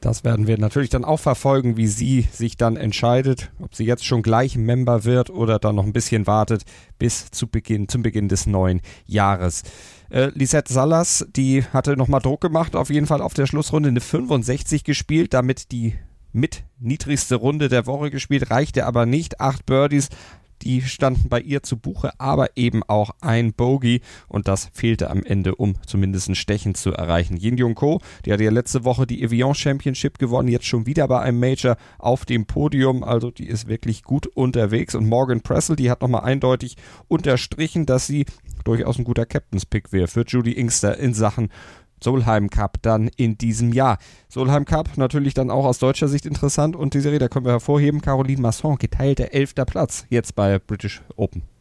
Das werden wir natürlich dann auch verfolgen, wie sie sich dann entscheidet, ob sie jetzt schon gleich Member wird oder dann noch ein bisschen wartet bis zu Beginn, zum Beginn des neuen Jahres. Äh, Lisette Salas, die hatte nochmal Druck gemacht, auf jeden Fall auf der Schlussrunde eine 65 gespielt, damit die mit niedrigste Runde der Woche gespielt, reichte aber nicht. Acht Birdies, die standen bei ihr zu Buche, aber eben auch ein Bogey. Und das fehlte am Ende, um zumindest ein Stechen zu erreichen. Yin Jung Ko, die hat ja letzte Woche die Evian Championship gewonnen, jetzt schon wieder bei einem Major auf dem Podium, also die ist wirklich gut unterwegs. Und Morgan Pressel, die hat nochmal eindeutig unterstrichen, dass sie durchaus ein guter Captain's Pick wäre für Judy Inkster in Sachen Solheim Cup dann in diesem Jahr. Solheim Cup natürlich dann auch aus deutscher Sicht interessant und diese Rede können wir hervorheben. Caroline Masson, geteilter elfter Platz jetzt bei British Open.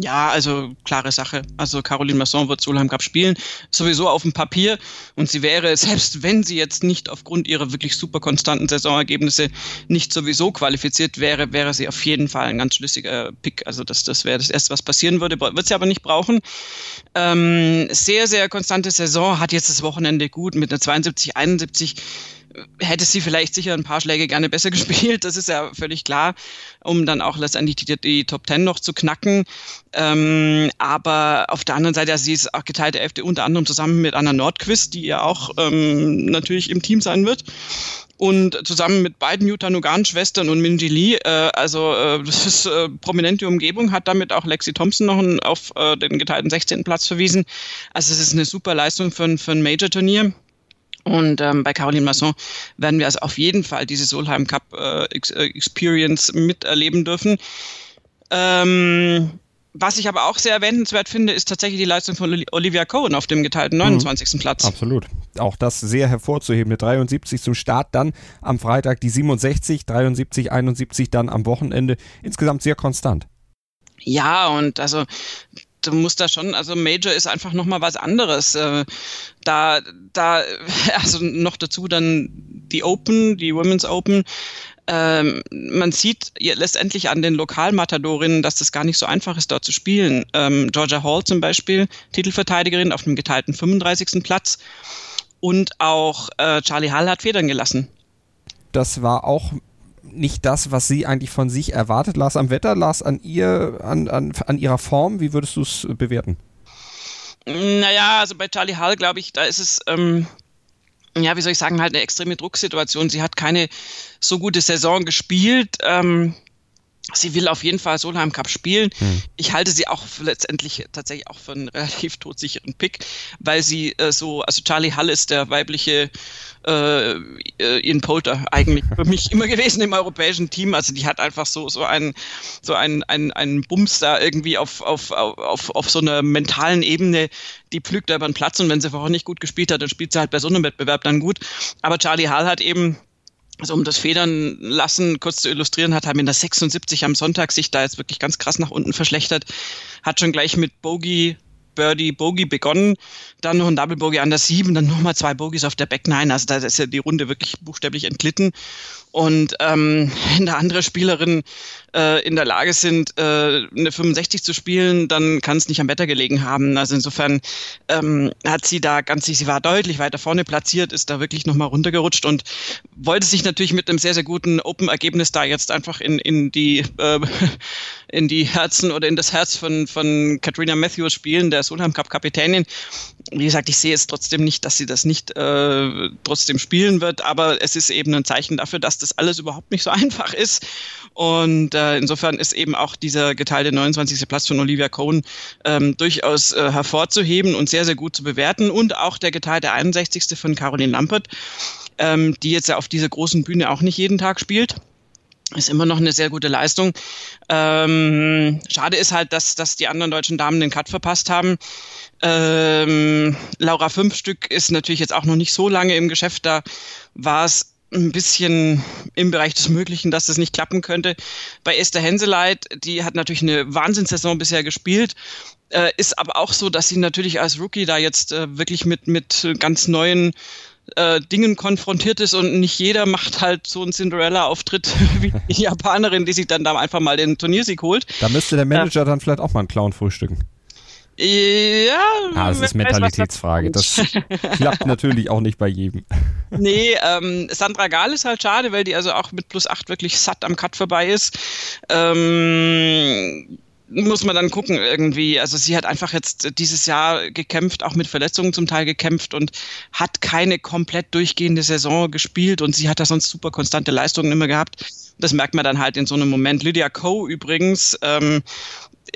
Ja, also klare Sache. Also Caroline Masson wird Solheim Cup spielen, sowieso auf dem Papier. Und sie wäre, selbst wenn sie jetzt nicht aufgrund ihrer wirklich super konstanten Saisonergebnisse nicht sowieso qualifiziert wäre, wäre sie auf jeden Fall ein ganz schlüssiger Pick. Also das, das wäre das Erste, was passieren würde. Wird sie aber nicht brauchen. Ähm, sehr, sehr konstante Saison, hat jetzt das Wochenende gut mit einer 72, 71 hätte sie vielleicht sicher ein paar Schläge gerne besser [LAUGHS] gespielt, das ist ja völlig klar, um dann auch letztendlich die, die Top Ten noch zu knacken. Ähm, aber auf der anderen Seite, also sie ist auch geteilte Elfte unter anderem zusammen mit Anna Nordquist, die ja auch ähm, natürlich im Team sein wird. und zusammen mit beiden Yuta-Nugan-Schwestern und Minji Lee, äh, also äh, das ist äh, prominente Umgebung, hat damit auch Lexi Thompson noch einen, auf äh, den geteilten 16. Platz verwiesen. Also es ist eine super Leistung für, für ein Major-Turnier. Und ähm, bei Caroline Masson werden wir also auf jeden Fall diese Solheim Cup äh, äh Experience miterleben dürfen. Ähm, was ich aber auch sehr erwähnenswert finde, ist tatsächlich die Leistung von Olivia Cohen auf dem geteilten 29. Mhm. Platz. Absolut. Auch das sehr hervorzuheben. Eine 73 zum Start, dann am Freitag die 67, 73, 71 dann am Wochenende. Insgesamt sehr konstant. Ja, und also du musst da schon, also Major ist einfach nochmal was anderes. Äh, da, da, [LAUGHS] also noch dazu dann die Open, die Women's Open, ähm, man sieht letztendlich an den Lokalmatadorinnen, dass das gar nicht so einfach ist, dort zu spielen. Ähm, Georgia Hall zum Beispiel, Titelverteidigerin auf dem geteilten 35. Platz. Und auch äh, Charlie Hall hat Federn gelassen. Das war auch nicht das, was sie eigentlich von sich erwartet. Las am Wetter, las an ihr, an, an, an ihrer Form. Wie würdest du es bewerten? Naja, also bei Charlie Hall, glaube ich, da ist es, ähm, ja, wie soll ich sagen, halt eine extreme Drucksituation. Sie hat keine so gute Saison gespielt. Ähm, Sie will auf jeden Fall Solheim Cup spielen. Hm. Ich halte sie auch letztendlich tatsächlich auch für einen [LAUGHS] relativ todsicheren Pick, weil sie äh, so, also Charlie Hall ist der weibliche äh, äh Ian Polter eigentlich für mich immer gewesen im europäischen Team. Also die hat einfach so so einen so einen einen, einen Bums da irgendwie auf, auf, auf, auf so einer mentalen Ebene, die pflügt da über den Platz und wenn sie vorher nicht gut gespielt hat, dann spielt sie halt bei so einem Wettbewerb dann gut. Aber Charlie Hall hat eben also um das Federn lassen kurz zu illustrieren, hat er in der 76 am Sonntag sich da jetzt wirklich ganz krass nach unten verschlechtert, hat schon gleich mit Bogey Birdie Bogey begonnen, dann noch ein Double Bogey an der 7, dann nochmal zwei Bogies auf der Back 9. Also da ist ja die Runde wirklich buchstäblich entglitten. Und ähm, [LAUGHS] da andere Spielerinnen äh, in der Lage sind, äh, eine 65 zu spielen, dann kann es nicht am Wetter gelegen haben. Also insofern ähm, hat sie da ganz, sie war deutlich weiter vorne platziert, ist da wirklich nochmal runtergerutscht und wollte sich natürlich mit einem sehr, sehr guten Open-Ergebnis da jetzt einfach in, in die äh, [LAUGHS] in die Herzen oder in das Herz von, von Katrina Matthews spielen, der Solheim Cup Kapitänin. Wie gesagt, ich sehe es trotzdem nicht, dass sie das nicht äh, trotzdem spielen wird, aber es ist eben ein Zeichen dafür, dass das alles überhaupt nicht so [LAUGHS] einfach ist. Und äh, insofern ist eben auch dieser geteilte 29. Platz von Olivia Cohn ähm, durchaus äh, hervorzuheben und sehr, sehr gut zu bewerten. Und auch der geteilte 61. von Caroline Lampert, ähm, die jetzt ja auf dieser großen Bühne auch nicht jeden Tag spielt ist immer noch eine sehr gute Leistung. Ähm, schade ist halt, dass, dass die anderen deutschen Damen den Cut verpasst haben. Ähm, Laura Fünfstück ist natürlich jetzt auch noch nicht so lange im Geschäft. Da war es ein bisschen im Bereich des Möglichen, dass das nicht klappen könnte. Bei Esther Henseleit, die hat natürlich eine Wahnsinnssaison bisher gespielt, äh, ist aber auch so, dass sie natürlich als Rookie da jetzt äh, wirklich mit, mit ganz neuen äh, Dingen konfrontiert ist und nicht jeder macht halt so einen Cinderella-Auftritt [LAUGHS] wie die [LAUGHS] Japanerin, die sich dann da einfach mal den Turniersieg holt. Da müsste der Manager äh, dann vielleicht auch mal einen Clown frühstücken. Ja. Ah, das ist Mentalitätsfrage. Das klappt natürlich auch nicht bei jedem. [LAUGHS] Nee, ähm, Sandra Gahl ist halt schade, weil die also auch mit plus 8 wirklich satt am Cut vorbei ist. Ähm, muss man dann gucken irgendwie. Also sie hat einfach jetzt dieses Jahr gekämpft, auch mit Verletzungen zum Teil gekämpft und hat keine komplett durchgehende Saison gespielt und sie hat da sonst super konstante Leistungen immer gehabt. Das merkt man dann halt in so einem Moment. Lydia Coe übrigens ähm,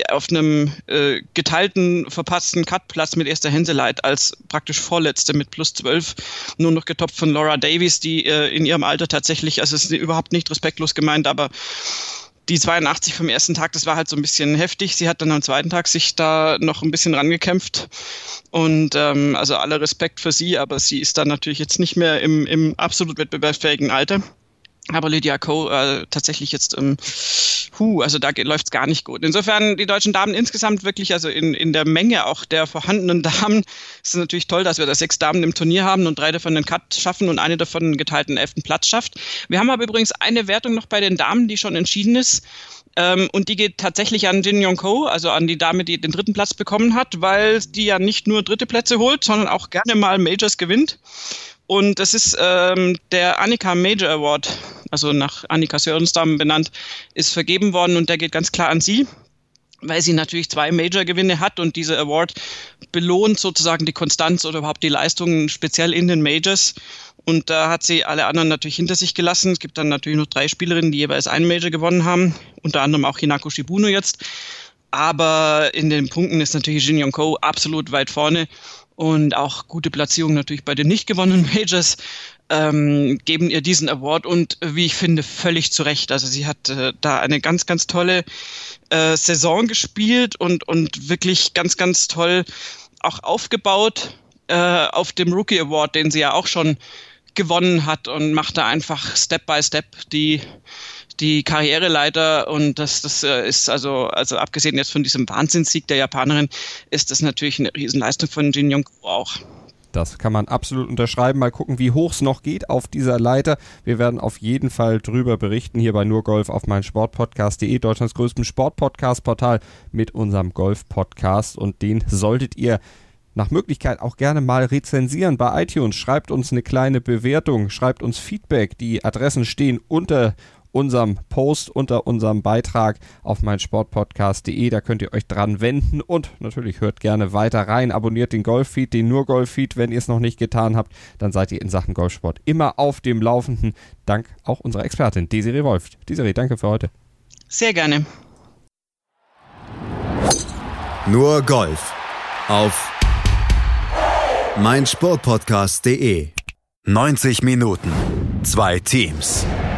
auf einem äh, geteilten, verpassten Cutplatz mit Esther Henseleit als praktisch Vorletzte mit plus 12, nur noch getoppt von Laura Davies, die äh, in ihrem Alter tatsächlich, also es ist überhaupt nicht respektlos gemeint, aber die 82 vom ersten Tag, das war halt so ein bisschen heftig. Sie hat dann am zweiten Tag sich da noch ein bisschen rangekämpft. Und ähm, also aller Respekt für sie, aber sie ist dann natürlich jetzt nicht mehr im, im absolut wettbewerbsfähigen Alter. Aber Lydia Ko äh, tatsächlich jetzt, ähm, hu, also da läuft's gar nicht gut. Insofern die deutschen Damen insgesamt wirklich, also in, in der Menge auch der vorhandenen Damen, ist es natürlich toll, dass wir da sechs Damen im Turnier haben und drei davon den Cut schaffen und eine davon einen geteilten elften Platz schafft. Wir haben aber übrigens eine Wertung noch bei den Damen, die schon entschieden ist. Ähm, und die geht tatsächlich an Jin Yong Ko, also an die Dame, die den dritten Platz bekommen hat, weil die ja nicht nur dritte Plätze holt, sondern auch gerne mal Majors gewinnt. Und das ist ähm, der Annika Major Award, also nach Annika Sörenstam benannt, ist vergeben worden und der geht ganz klar an sie, weil sie natürlich zwei Major-Gewinne hat und dieser Award belohnt sozusagen die Konstanz oder überhaupt die Leistungen speziell in den Majors. Und da hat sie alle anderen natürlich hinter sich gelassen. Es gibt dann natürlich noch drei Spielerinnen, die jeweils einen Major gewonnen haben. Unter anderem auch Hinako Shibuno jetzt. Aber in den Punkten ist natürlich Jin Yong Ko absolut weit vorne und auch gute Platzierung natürlich bei den nicht gewonnenen Majors ähm, geben ihr diesen Award und wie ich finde völlig zu Recht. Also sie hat äh, da eine ganz, ganz tolle äh, Saison gespielt und, und wirklich ganz, ganz toll auch aufgebaut äh, auf dem Rookie Award, den sie ja auch schon gewonnen hat und macht da einfach Step by Step die die Karriereleiter und das, das äh, ist also, also abgesehen jetzt von diesem Wahnsinnssieg der Japanerin, ist das natürlich eine Riesenleistung von Jin Young auch. Das kann man absolut unterschreiben. Mal gucken, wie hoch es noch geht auf dieser Leiter. Wir werden auf jeden Fall drüber berichten hier bei Nurgolf auf mein Sportpodcast.de, Deutschlands größtem Sportpodcast-Portal mit unserem Golf-Podcast. Und den solltet ihr nach Möglichkeit auch gerne mal rezensieren bei iTunes. Schreibt uns eine kleine Bewertung, schreibt uns Feedback. Die Adressen stehen unter unserem Post, unter unserem Beitrag auf meinsportpodcast.de. Da könnt ihr euch dran wenden und natürlich hört gerne weiter rein. Abonniert den Golffeed, den nur Golffeed, wenn ihr es noch nicht getan habt. Dann seid ihr in Sachen Golfsport immer auf dem Laufenden. Dank auch unserer Expertin Desiree Wolf. Desiree, danke für heute. Sehr gerne. Nur Golf auf meinsportpodcast.de. 90 Minuten, zwei Teams,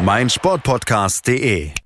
meinsportpodcast.de